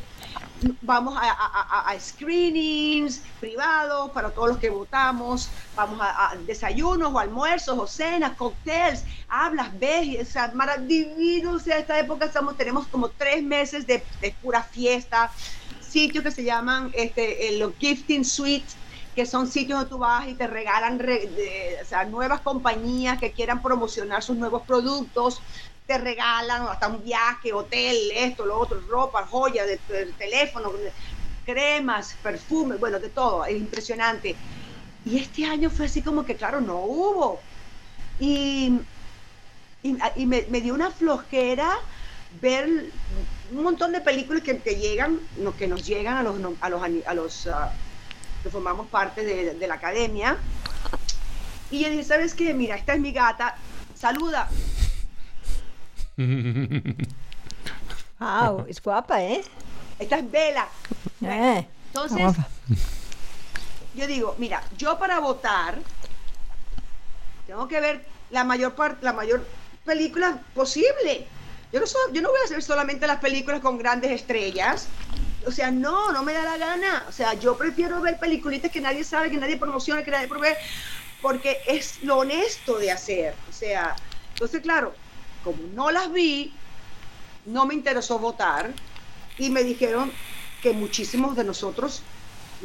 vamos a, screenings privados para todos los que votamos, vamos a, desayunos o almuerzos o cenas, cócteles, hablas, ves, o sea, sea, esta época estamos, tenemos como tres meses de, pura fiesta, sitios que se llaman este, los gifting suites, que son sitios donde tú vas y te regalan nuevas compañías que quieran promocionar sus nuevos productos, te regalan hasta un viaje, hotel, esto, lo otro, ropa, joyas, teléfono, cremas, perfumes, bueno, de todo, es impresionante. Y este año fue así como que, claro, no hubo. Y, y, me, dio una flojera ver un montón de películas que te llegan, que nos llegan a los, a los, a los uh, que formamos parte de, de la academia. Y yo dije, ¿sabes qué? Mira, esta es mi gata, saluda. Wow, es guapa, ¿eh? Esta es Vela. Eh, Entonces, yo digo, mira, yo para votar tengo que ver la mayor parte, la mayor película posible. Yo no, soy, yo no voy a hacer solamente las películas con grandes estrellas. O sea, no, no me da la gana. O sea, yo prefiero ver peliculitas que nadie sabe, que nadie promociona, que nadie provee, porque es lo honesto de hacer. O sea, entonces, claro, como no las vi, no me interesó votar y me dijeron que muchísimos de nosotros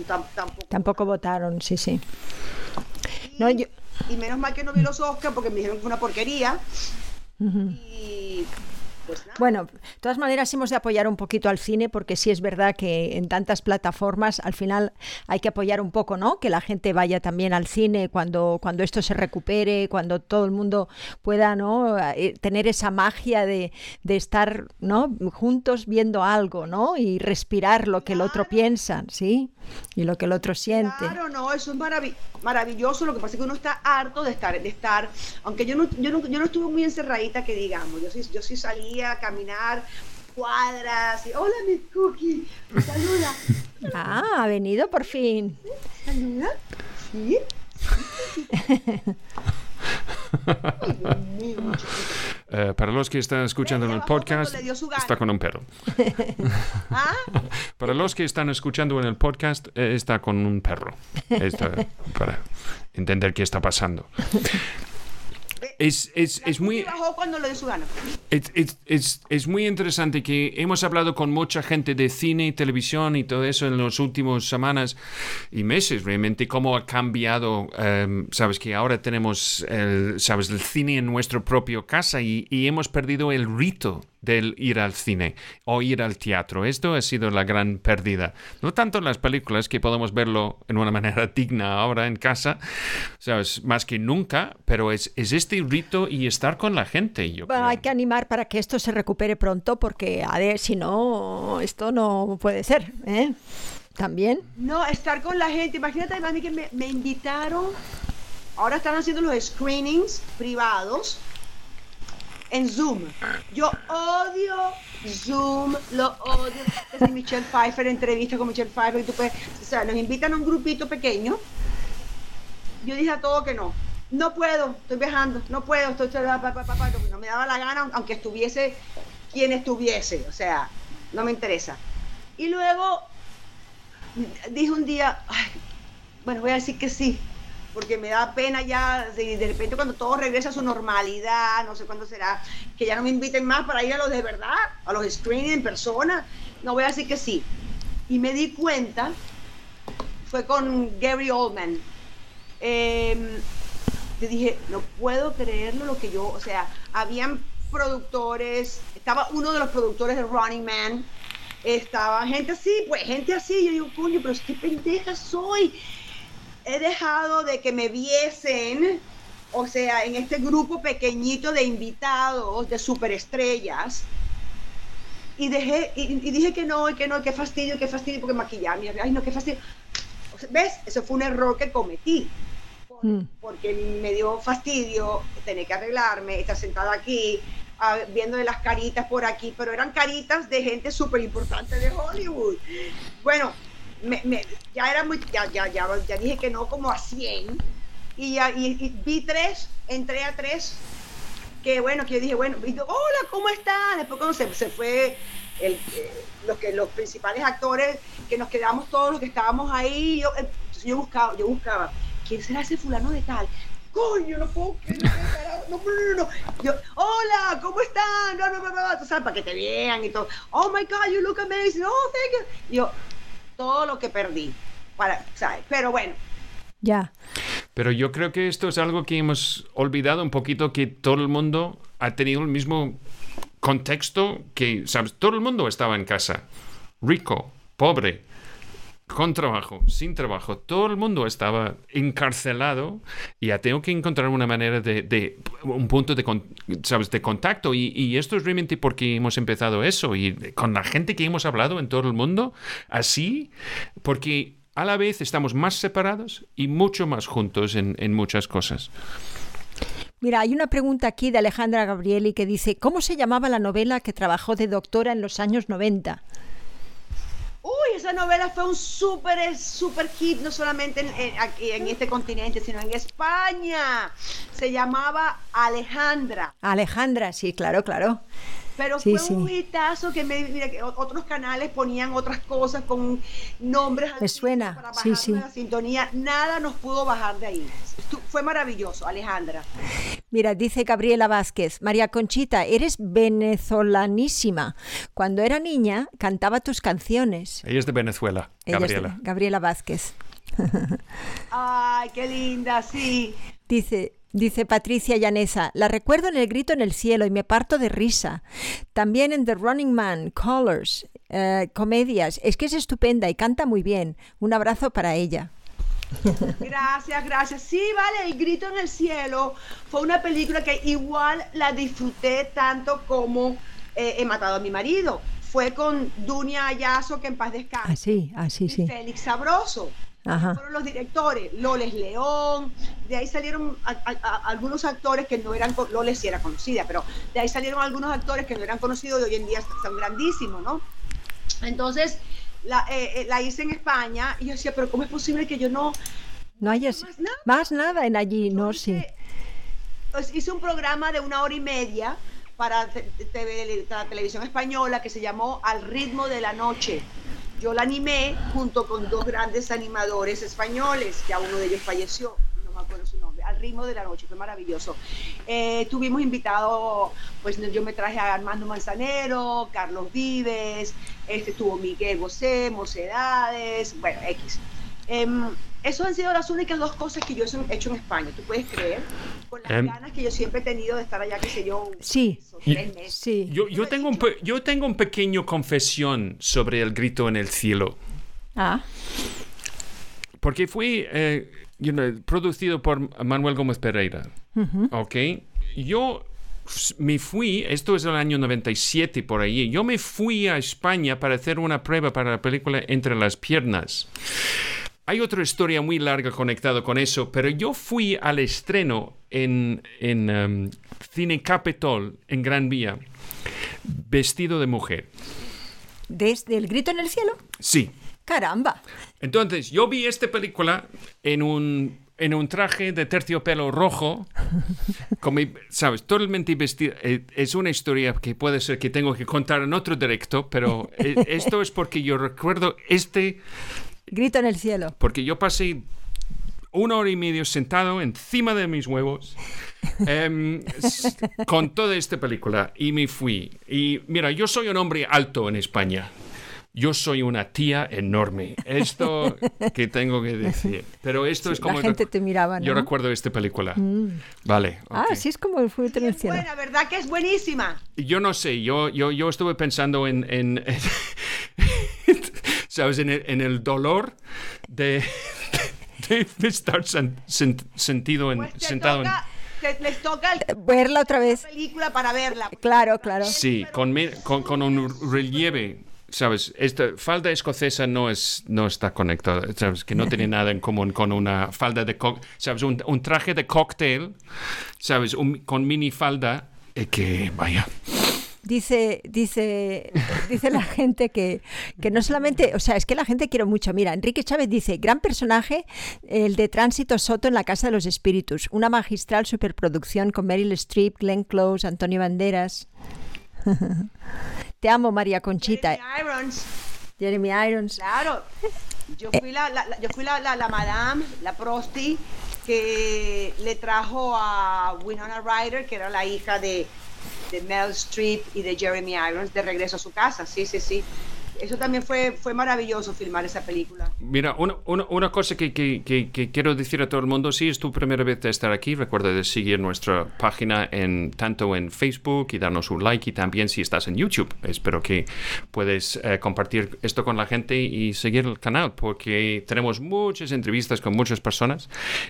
tampoco, tampoco votaron, sí, sí. Y, no, yo... y, menos mal que no vi los Oscars porque me dijeron que fue una porquería. Uh -huh. Y pues nada. Bueno, de todas maneras hemos de apoyar un poquito al cine porque sí es verdad que en tantas plataformas al final hay que apoyar un poco, ¿no? Que la gente vaya también al cine cuando, cuando esto se recupere, cuando todo el mundo pueda, ¿no? Tener esa magia de, de estar, ¿no? Juntos viendo algo, ¿no? Y respirar lo que el otro piensa, ¿sí? Y lo que el otro siente. Claro, no, eso es marav maravilloso. Lo que pasa es que uno está harto de estar, de estar, aunque yo no, yo no, yo no estuve muy encerradita, que digamos, yo sí, yo sí salía a caminar cuadras y hola mi cookie, me saluda. Ah, ha venido por fin. ¿Saluda? Sí. Uh, para los que están escuchando en el podcast, está con un perro. ¿Ah? Para los que están escuchando en el podcast, eh, está con un perro. Está, para entender qué está pasando. Es, es, es, muy, es, es, es, muy interesante que hemos hablado con mucha gente de cine y televisión y todo eso en las últimas semanas y meses, realmente, cómo ha cambiado. Um, sabes que ahora tenemos el, sabes, el cine en nuestra propia casa y, y hemos perdido el rito del ir al cine o ir al teatro. Esto ha sido la gran pérdida. No tanto en las películas, que podemos verlo en una manera digna ahora en casa, ¿sabes? Más que nunca, pero es, es este rito y estar con la gente. Yo bueno, hay que animar para que esto se recupere pronto porque, a ver, si no, esto no puede ser, ¿eh? También. No, estar con la gente. Imagínate, mami, que me, me invitaron. Ahora están haciendo los screenings privados en Zoom. Yo odio Zoom, lo odio. Es Michelle Pfeiffer, entrevista con Michelle Pfeiffer, y tú puedes, o sea, nos invitan a un grupito pequeño. Yo dije a todo que no. No puedo, estoy viajando, no puedo, estoy, no me daba la gana, aunque estuviese quien estuviese, o sea, no me interesa. Y luego dije un día, bueno, voy a decir que sí, porque me da pena ya, de, repente cuando todo regresa a su normalidad, no sé cuándo será, que ya no me inviten más para ir a los de verdad, a los screening en persona, no voy a decir que sí. Y me di cuenta, fue con Gary Oldman, eh, dije, no puedo creerlo lo que yo, o sea, habían productores, estaba uno de los productores de Running Man, estaba gente así, pues gente así, yo digo, coño, pero qué pendeja soy he dejado de que me viesen, o sea, en este grupo pequeñito de invitados, de superestrellas, y dejé, y, dije que no, y que no, qué fastidio, qué fastidio, porque maquillarme, ay no, qué fastidio. ¿Ves? Eso fue un error que cometí. Mm. Porque me dio fastidio tener que arreglarme, estar sentada aquí, viendo de las caritas por aquí, pero eran caritas de gente súper importante de Hollywood. Bueno, ya era muy, ya, ya, ya, ya, dije que no como a 100 y, ya, y, vi tres, entré a tres, que bueno, que yo dije, bueno, hola, ¿cómo estás? Después cuando se, se fue el, eh, los, que, los principales actores, que nos quedamos todos los que estábamos ahí, yo, eh, buscaba, yo buscaba, ¿quién será ese fulano de tal? coño, no puedo creer, no, no, no, no. Yo, hola, ¿cómo están? No, no, no, no, tú sabes, para que te vean y todo. Oh my God, you look amazing. Oh, thank you. yo, todo lo que perdí. Para, ¿sabes? Pero bueno. Ya. Pero yo creo que esto es algo que hemos olvidado un poquito, que todo el mundo ha tenido el mismo contexto que, ¿sabes? Todo el mundo estaba en casa. Rico, pobre, con trabajo, sin trabajo, todo el mundo estaba encarcelado y ya tengo que encontrar una manera de, un punto de, contacto y, y, esto es realmente porque hemos empezado eso y con la gente que hemos hablado en todo el mundo, así, porque a la vez estamos más separados y mucho más juntos en, en muchas cosas. Mira, hay una pregunta aquí de Alejandra Gabrieli que dice, ¿cómo se llamaba la novela que trabajó de doctora en los años 90? Uy, esa novela fue un súper, súper hit, no solamente en, aquí en este continente, sino en España. Se llamaba Alejandra. Alejandra, sí, claro, claro. Pero fue un hitazo que, me, mira, que otros canales ponían otras cosas con nombres. Me suena, para sí, sí. La sintonía, nada nos pudo bajar de ahí. fue maravilloso, Alejandra. Mira, dice Gabriela Vázquez, María Conchita, eres venezolanísima. Cuando era niña cantaba tus canciones. Ella es de Venezuela, Gabriela. Gabriela Vázquez. Ay, qué linda, sí. Dice, Dice Patricia Llanesa, la recuerdo en el grito en el cielo y me parto de risa. También en The Running Man, Colors, eh, comedias. Es que es estupenda y canta muy bien. Un abrazo para ella. Gracias, gracias. Sí, vale, El Grito en el Cielo fue una película que igual la disfruté tanto como eh, He matado a mi marido. Fue con Dunia Ayazo, que en paz descanse. Ah, sí, ah, sí. Félix Sabroso. Fueron los directores, Loles León, de ahí salieron algunos actores que no eran, Loles sí era conocida, pero de ahí salieron algunos actores que no eran conocidos y hoy en día son grandísimos, ¿no? Entonces, la, eh, eh, la hice en España y yo decía, pero ¿cómo es posible que yo no... No haya más nada, en allí, no, sí. Pues, hice un programa de una hora y media para, la televisión española que se llamó Al ritmo de la noche yo la animé junto con dos grandes animadores españoles, ya uno de ellos falleció, no me acuerdo su nombre, al ritmo de la noche, fue maravilloso. Eh, tuvimos invitados, pues yo me traje a Armando Manzanero, Carlos Vives, este, estuvo Miguel Bosé, Mocedades, bueno, X. Em, esas han sido las únicas dos cosas que yo he hecho en España, ¿tú puedes creer? Con las em, ganas que yo siempre he tenido de estar allá, qué sé yo, sí, sí. Yo, yo, tengo un, yo tengo un pequeño confesión sobre el grito en el cielo. Ah. Porque fui eh, producido por Manuel Gómez Pereira. ¿Ok? Yo me fui, esto es el año 97 por ahí, yo me fui a España para hacer una prueba para la película Entre las Piernas. Hay otra historia muy larga conectada con eso, pero yo fui al estreno en, en um, Cine Capitol, en Gran Vía, vestido de mujer. ¿Desde El Grito en el Cielo? Sí. Caramba. Entonces, yo vi esta película en un, en un traje de terciopelo rojo, con ¿sabes? Totalmente vestido. Eh, es una historia que puede ser que tengo que contar en otro directo, pero eh, esto es porque yo recuerdo este Grito en el cielo. Porque yo pasé una hora y media sentado encima de mis huevos em, con toda esta película y me fui. Y mira, yo soy un hombre alto en España. Yo soy una tía enorme. Esto que tengo que decir. Pero esto es como... La gente te miraba, ¿no? Yo recuerdo esta película. Mm. Vale. Ah, sí es como el Grito en el cielo. buena, ¿verdad que es buenísima? Yo no sé, yo, yo, yo estuve pensando en ¿sabes? En el, en el dolor de, de, estar sentido en, pues sentado en... les toca verla otra vez. película para verla. Claro, claro. Sí, con, con, con un relieve sabes, esta falda escocesa no es no está conectada, sabes, que no tiene nada en común con una falda de, sabes, un, un traje de cóctel, sabes, un, con mini falda, eh, que vaya. Dice, dice, dice la gente que, que no solamente, o sea, es que la gente quiere mucho. Mira, Enrique Chávez dice, gran personaje, el de Tránsito Soto en La Casa de los Espíritus, una magistral superproducción con Meryl Streep, Glenn Close, Antonio Banderas. Te amo, María Conchita. Jeremy Irons. Jeremy Irons. Claro. Yo fui la, yo fui la, la, madame, la prosti, que le trajo a Winona Ryder, que era la hija de, de Mel Streep y de Jeremy Irons de regreso a su casa. Sí, sí, sí eso también fue, fue maravilloso filmar esa película. Mira, una, una, una cosa que, que, que, quiero decir a todo el mundo, si es tu primera vez de estar aquí, recuerda de seguir nuestra página en, tanto en Facebook y darnos un like y también si estás en YouTube. Espero que puedes eh, compartir esto con la gente y seguir el canal porque tenemos muchas entrevistas con muchas personas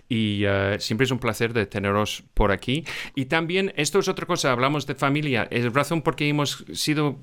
y uh, siempre es un placer de teneros por aquí. Y también, esto es otra cosa, hablamos de familia, es razón porque hemos sido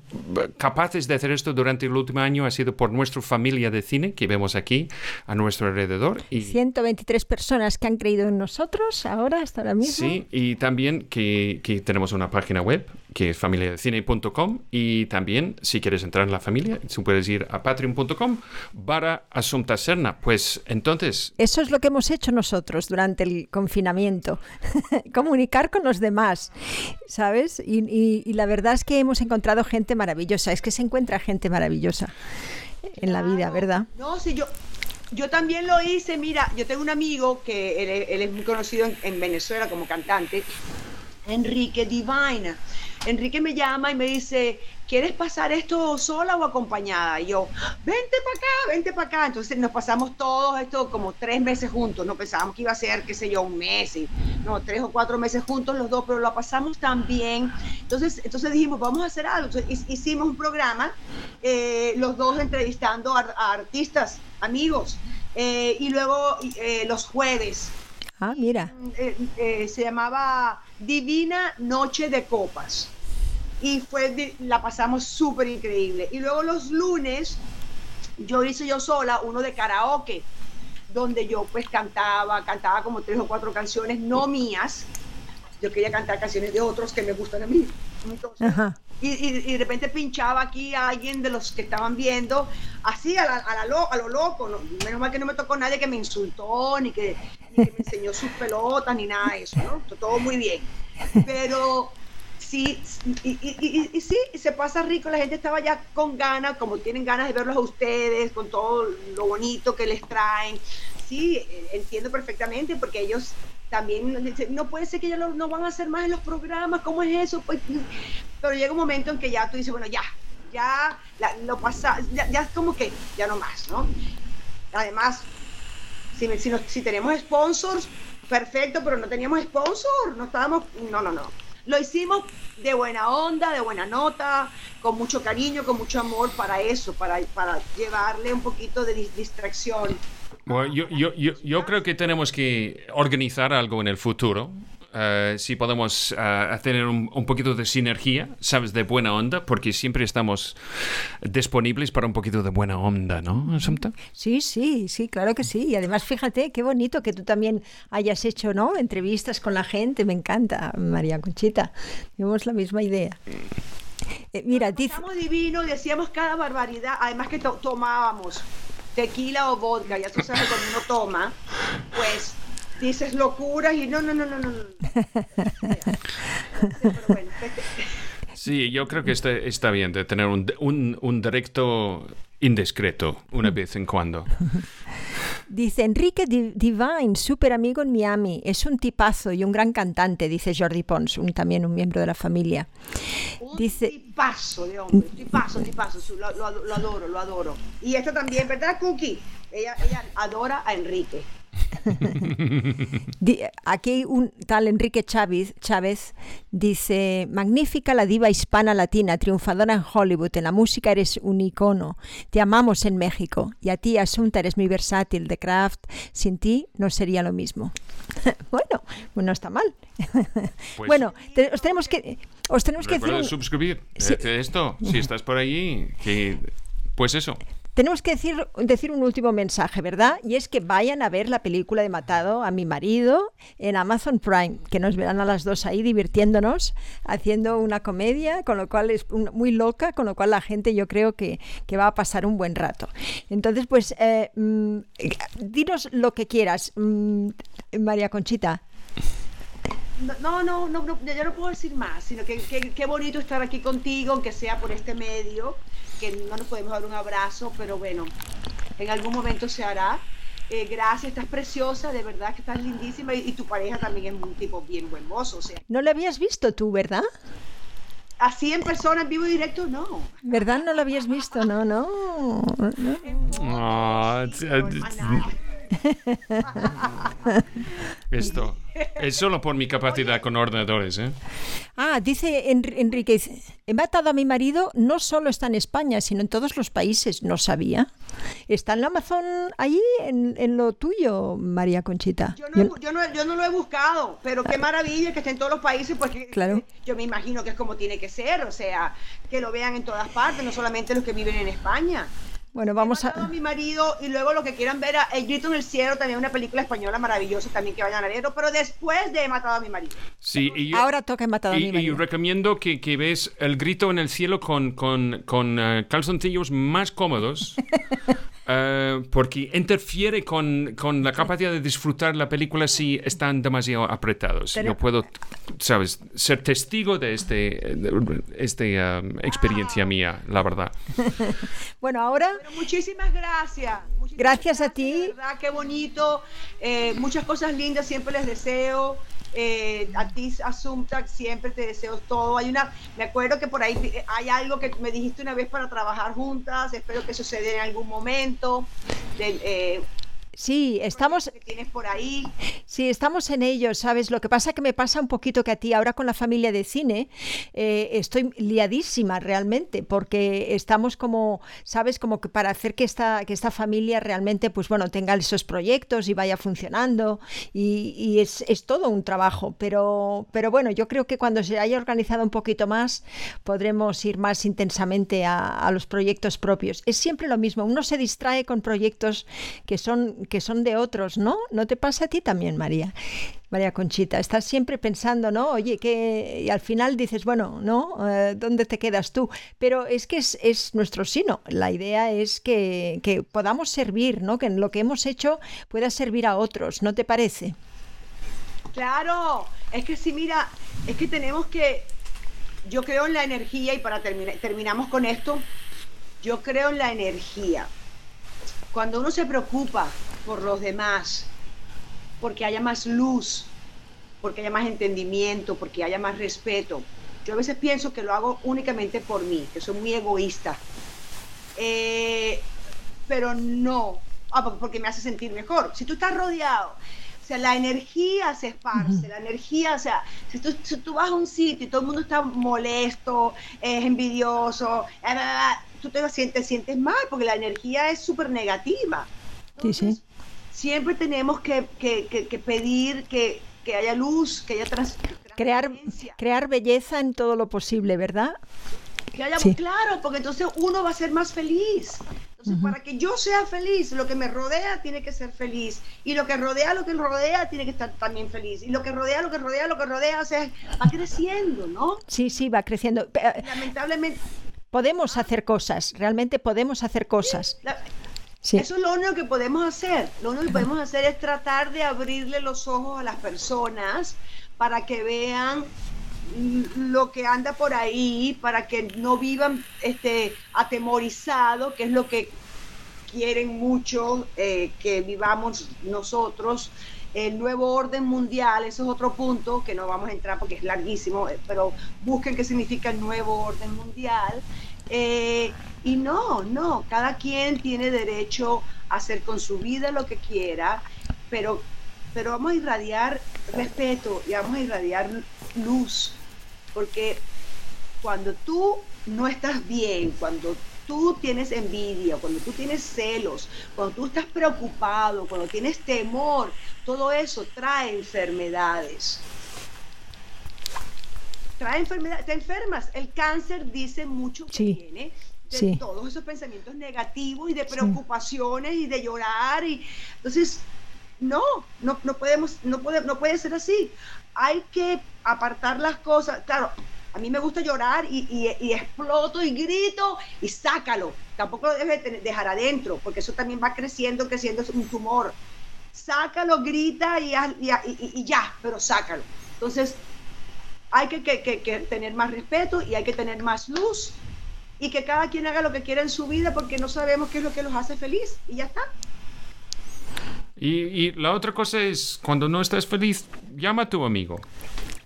capaces de hacer esto durante el último año ha sido por nuestra familia de cine que vemos aquí a nuestro alrededor. Y 123 personas que han creído en nosotros ahora, hasta ahora mismo. Sí, y también que, que tenemos una página web que es familiadecine.com y también si quieres entrar en la familia, tú puedes ir a patreon.com para Asunta Serna. Pues entonces... Eso es lo que hemos hecho nosotros durante el confinamiento, comunicar con los demás, ¿sabes? Y, y, la verdad es que hemos encontrado gente maravillosa, es que se encuentra gente maravillosa en la vida, ¿verdad? No, sí, yo, yo también lo hice, mira, yo tengo un amigo que él, es muy conocido en, en Venezuela como cantante, Enrique Divina Enrique me llama y me dice, ¿quieres pasar esto sola o acompañada? Y yo, vente para acá, vente para acá. Entonces nos pasamos todos esto como tres meses juntos. No pensábamos que iba a ser, qué sé yo, un mes, no, tres o cuatro meses juntos los dos, pero lo pasamos tan bien. Entonces, entonces dijimos, vamos a hacer algo. hicimos un programa, eh, los dos entrevistando a, artistas, amigos. Eh, y luego eh, los jueves Ah, mira. se llamaba Divina Noche de Copas y fue, la pasamos súper increíble. Y luego los lunes, yo hice yo sola uno de karaoke, donde yo pues cantaba, cantaba como tres o cuatro canciones no mías. Yo quería cantar canciones de otros que me gustan a mí. y, de repente pinchaba aquí a alguien de los que estaban viendo, así a, a, lo, loco. Menos mal que no me tocó nadie que me insultó, ni que, ni que me enseñó sus pelotas, ni nada de eso, ¿no? Todo muy bien. Pero sí, y, y, sí, se pasa rico, la gente estaba ya con ganas, como tienen ganas de verlos a ustedes, con todo lo bonito que les traen. Sí, eh, entiendo perfectamente, porque ellos también no puede ser que ya no van a hacer más en los programas, ¿cómo es eso? Pues, pero llega un momento en que ya tú dices, bueno, ya, ya lo pasa, ya, ya es como que ya no más, ¿no? Además, Si, si, si tenemos sponsors, perfecto, pero no teníamos sponsor, no estábamos, no, no, no. Lo hicimos de buena onda, de buena nota, con mucho cariño, con mucho amor para eso, para, para llevarle un poquito de distracción. Bueno, yo, yo, yo, yo creo que tenemos que organizar algo en el futuro eh, si podemos uh, tener un, poquito de sinergia, ¿sabes? De buena onda, porque siempre estamos disponibles para un poquito de buena onda, ¿no, Asunta? Sí, sí, sí, claro que sí. Y además, fíjate, qué bonito que tú también hayas hecho, ¿no? Entrevistas con la gente, me encanta, María Conchita. Tenemos la misma idea. Eh, mira, dice... divino, decíamos cada barbaridad, además que tomábamos tequila o vodka, ya tú sabes, cuando uno toma, pues dices locuras y no, no, no, no, no. Sí, yo creo que está, está bien de tener un, un, un directo indiscreto una vez en cuando. Dice Enrique Divine, súper amigo en Miami, es un tipazo y un gran cantante, dice Jordi Pons, un, también un miembro de la familia. Un dice, tipazo de hombre, tipazo, tipazo, lo, lo, lo, adoro, lo adoro. Y esta también, ¿verdad, Cookie? Ella, ella adora a Enrique. Aquí un tal Enrique Chávez, Chávez dice, magnífica la diva hispana latina, triunfadora en Hollywood, en la música eres un icono, te amamos en México y a ti Asunta eres muy versátil, de craft, sin ti no sería lo mismo. bueno, no está mal. Pues bueno, os tenemos que... Os tenemos que decir suscribir esto, si estás por allí, que pues eso. Tenemos que decir, decir un último mensaje, ¿verdad? Y es que vayan a ver la película de Matado a mi marido en Amazon Prime, que nos verán a las dos ahí divirtiéndonos, haciendo una comedia, con lo cual es muy loca, con lo cual la gente yo creo que, va a pasar un buen rato. Entonces, pues, eh, mm, dinos lo que quieras, mm, María Conchita. No, no, no, no, ya no puedo decir más, sino que qué bonito estar aquí contigo, aunque sea por este medio que no nos podemos dar un abrazo, pero bueno, en algún momento se hará. Eh, gracias, estás preciosa, de verdad que estás lindísima y, tu pareja también es un tipo bien buen mozo. O sea. No lo habías visto tú, ¿verdad? Así en persona, en vivo y directo, no. ¿Verdad? No lo habías visto, no, no. no. Esto es solo por mi capacidad con ordenadores. ¿eh? Ah, dice Enrique, he matado a mi marido, no solo está en España, sino en todos los países. No sabía. ¿Está en la Amazon ahí, en, lo tuyo, María Conchita? Yo no, yo, no, lo he buscado, pero qué maravilla que esté en todos los países, porque claro. yo me imagino que es como tiene que ser, o sea, que lo vean en todas partes, no solamente los que viven en España. Bueno, vamos a... mi marido y luego lo que quieran ver, El Grito en el Cielo, también una película española maravillosa, también que vayan a verlo, pero después de He matado a mi marido. Sí, y Ahora toca He matado a mi marido. Y recomiendo que, que ves El Grito en el Cielo con, con, con uh, calzoncillos más cómodos. Uh, porque interfiere con, con, la capacidad de disfrutar la película si están demasiado apretados. Yo puedo, sabes, ser testigo de este, esta um, experiencia mía, la verdad. bueno, ahora... muchísimas gracias. gracias, a ti. verdad, qué bonito. Eh, muchas cosas lindas siempre les deseo. Eh, a ti, Asunta, siempre te deseo todo. Hay una, me acuerdo que por ahí hay algo que me dijiste una vez para trabajar juntas, espero que suceda en algún momento. Eh, Sí, estamos. tienes por ahí? Sí, estamos en ello, ¿sabes? Lo que pasa que me pasa un poquito que a ti, ahora con la familia de cine, eh, estoy liadísima realmente, porque estamos como, ¿sabes? Como que para hacer que esta, que esta familia realmente, pues bueno, tenga esos proyectos y vaya funcionando, y, es, todo un trabajo. Pero, pero bueno, yo creo que cuando se haya organizado un poquito más, podremos ir más intensamente a, a los proyectos propios. Es siempre lo mismo, uno se distrae con proyectos que son que son de otros, ¿no? ¿No te pasa a ti también, María? María Conchita, estás siempre pensando, ¿no? Oye, que y al final dices, bueno, ¿no? Eh, ¿Dónde te quedas tú? Pero es que es, nuestro sino. La idea es que, que, podamos servir, ¿no? Que en lo que hemos hecho pueda servir a otros, ¿no te parece? Claro, es que sí, mira, es que tenemos que, yo creo en la energía y para terminar, terminamos con esto, yo creo en la energía. Cuando uno se preocupa por los demás, porque haya más luz, porque haya más entendimiento, porque haya más respeto, yo a veces pienso que lo hago únicamente por mí, que soy muy egoísta. Eh, pero no, ah, porque me hace sentir mejor. Si tú estás rodeado sea, la energía se esparce, la energía, o sea, si tú, tú, vas a un sitio y todo el mundo está molesto, es envidioso, tú te sientes, sientes mal porque la energía es súper negativa. sí, sí. Siempre tenemos que, que, que, pedir que, haya luz, que haya trans, crear, crear belleza en todo lo posible, ¿verdad? Que haya, Claro, porque entonces uno va a ser más feliz. Entonces, para que yo sea feliz, lo que me rodea tiene que ser feliz. Y lo que rodea, lo que rodea, tiene que estar también feliz. Y lo que rodea, lo que rodea, lo que rodea, o sea, va creciendo, ¿no? Sí, sí, va creciendo. Lamentablemente. Podemos hacer cosas, realmente podemos hacer cosas. Sí, Eso es lo único que podemos hacer. Lo único que podemos hacer es tratar de abrirle los ojos a las personas para que vean lo que anda por ahí para que no vivan este, atemorizados, que es lo que quieren mucho eh, que vivamos nosotros. El nuevo orden mundial, eso es otro punto que no vamos a entrar porque es larguísimo, eh, pero busquen qué significa el nuevo orden mundial. Eh, y no, no, cada quien tiene derecho a hacer con su vida lo que quiera, pero, pero vamos a irradiar respeto y vamos a irradiar luz porque cuando tú no estás bien, cuando tú tienes envidia, cuando tú tienes celos, cuando tú estás preocupado, cuando tienes temor, todo eso trae enfermedades. Trae enfermedades, te enfermas. El cáncer dice mucho que tiene de todos esos pensamientos negativos y de preocupaciones y de llorar y entonces no, no, no podemos, no puede, no puede ser así hay que apartar las cosas. Claro, a mí me gusta llorar y, exploto y grito y sácalo. Tampoco lo debes dejar adentro, porque eso también va creciendo, creciendo, es un tumor. Sácalo, grita y, y ya, pero sácalo. Entonces, hay que, que, tener más respeto y hay que tener más luz y que cada quien haga lo que quiera en su vida porque no sabemos qué es lo que los hace feliz y ya está. Y, la otra cosa es, cuando no estás feliz, llama a tu amigo.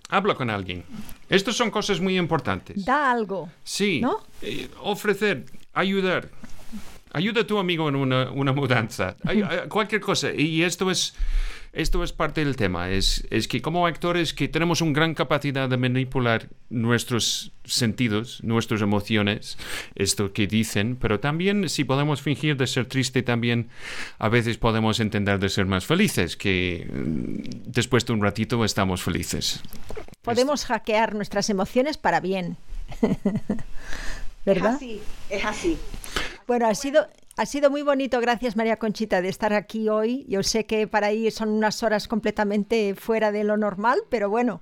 Habla con alguien. Estas son cosas muy importantes. Da algo. Sí. ¿No? Eh, ofrecer, ayudar. Ayuda a tu amigo en una, una mudanza. cualquier cosa. Y esto es esto es parte del tema, es, es que como actores que tenemos una gran capacidad de manipular nuestros sentidos, nuestras emociones, esto que dicen, pero también si podemos fingir de ser triste, también a veces podemos entender de ser más felices, que mm, después de un ratito estamos felices. Podemos hackear nuestras emociones para bien. ¿Verdad? Es así, es así. Bueno, ha sido, ha sido muy bonito, gracias María Conchita, de estar aquí hoy. Yo sé que para ahí son unas horas completamente fuera de lo normal, pero bueno,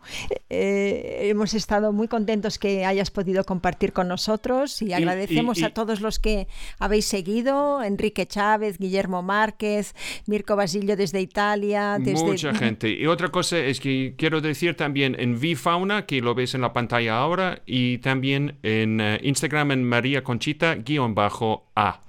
eh, hemos estado muy contentos que hayas podido compartir con nosotros y agradecemos a todos los que habéis seguido, Enrique Chávez, Guillermo Márquez, Mirko Basilio desde Italia. Desde... Mucha gente. Y otra cosa es que quiero decir también en VFauna, que lo ves en la pantalla ahora, y también en eh, Instagram en María Conchita, guion bajo A.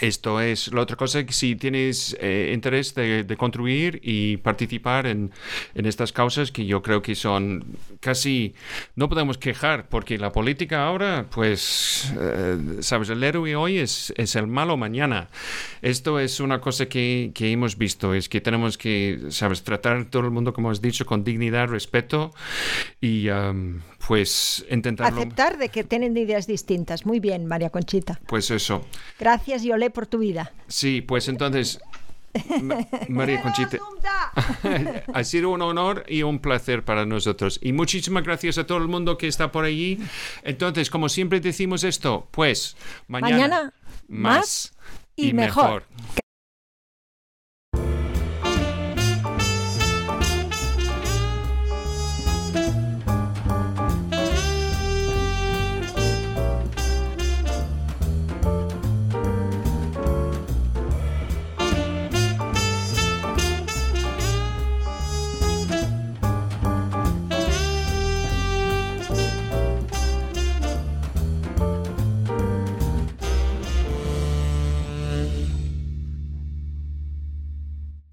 Esto es la otra cosa que si tienes eh, interés de, construir y participar en, estas causas que yo creo que son casi, no podemos quejar porque la política ahora, pues, eh, sabes, el héroe hoy es, es, el malo mañana. Esto es una cosa que, que, hemos visto, es que tenemos que, sabes, tratar a todo el mundo, como has dicho, con dignidad, respeto y um, pues intentarlo. Aceptar de que tienen ideas distintas. Muy bien, María Conchita. Pues eso. Gracias, Yolé, por tu vida. Sí, pues entonces, María Conchita, ha sido un honor y un placer para nosotros. Y muchísimas gracias a todo el mundo que está por allí. Entonces, como siempre decimos esto, pues mañana, más, y, mejor.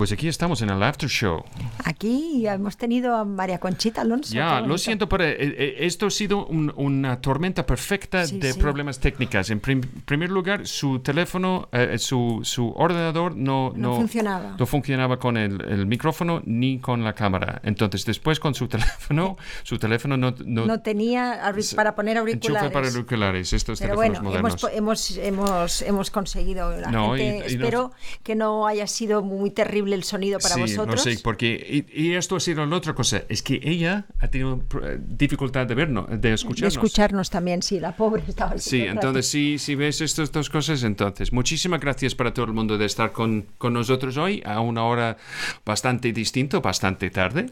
Pues aquí estamos en el After Show. Aquí hemos tenido a María Conchita Alonso. Ya, lo siento, pero eh, eh, esto ha sido una tormenta perfecta de problemas técnicos. En primer lugar, su teléfono, eh, su, su, ordenador no, no, funcionaba. No funcionaba con el, micrófono ni con la cámara. Entonces, después con su teléfono, su teléfono no... No, tenía para poner auriculares. Para auriculares, estos pero teléfonos bueno, modernos. Hemos, hemos, hemos, conseguido. La gente, espero que no haya sido muy terrible el sonido para sí, vosotros. No sé, porque. Y, esto ha sido la otra cosa. Es que ella ha tenido dificultad de vernos, de escucharnos. De escucharnos también, sí, la pobre estaba. Sí, entonces, si, si ves estas dos cosas, entonces, muchísimas gracias para todo el mundo de estar con, con nosotros hoy a una hora bastante distinta, bastante tarde.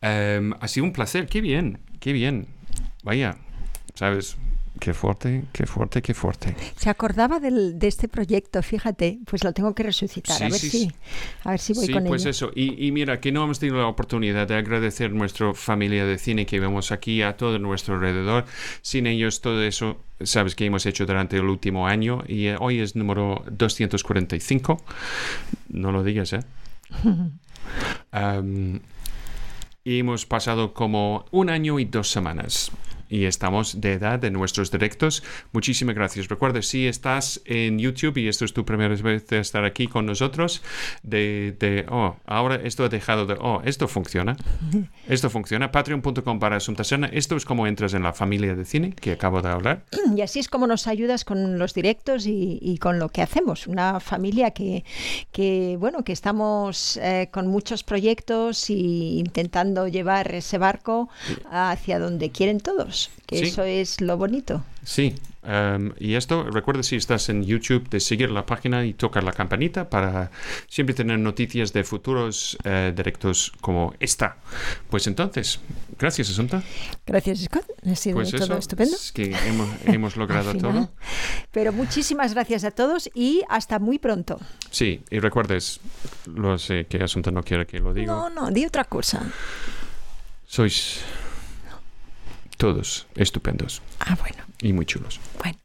Em, ha sido un placer, qué bien, qué bien. Vaya, ¿sabes? Qué fuerte, qué fuerte, qué fuerte. Se acordaba del, de este proyecto, fíjate, pues lo tengo que resucitar, a, ver si, a ver si voy sí, con pues eso. Y, y, mira, que no hemos tenido la oportunidad de agradecer a nuestra familia de cine que vemos aquí, a todo nuestro alrededor. Sin ellos, todo eso, sabes que hemos hecho durante el último año y eh, hoy es número 245. No lo digas, ¿eh? y hemos pasado como un año y dos semanas y estamos de edad de nuestros directos. Muchísimas gracias. Recuerda, si estás en YouTube y esto es tu primera vez de estar aquí con nosotros, de, de oh, ahora esto ha dejado de, oh, esto funciona. Esto funciona. Patreon.com para Asuntasana. Esto es como entras en la familia de cine que acabo de hablar. Y así es como nos ayudas con los directos y, con lo que hacemos. Una familia que, que bueno, que estamos eh, con muchos proyectos y intentando llevar ese barco hacia donde quieren todos que eso es lo bonito. Sí, em, y esto, recuerda si estás en YouTube de seguir la página y tocar la campanita para siempre tener noticias de futuros eh, directos como esta. Pues entonces, gracias Asunta. Gracias Scott, ha sido pues todo estupendo. Es que hemos, logrado todo. Pero muchísimas gracias a todos y hasta muy pronto. Sí, y recuerdes, lo sé que Asunta no quiere que lo diga. No, no, di otra cosa. Sois todos estupendos. Ah, bueno. Y muy chulos. Bueno.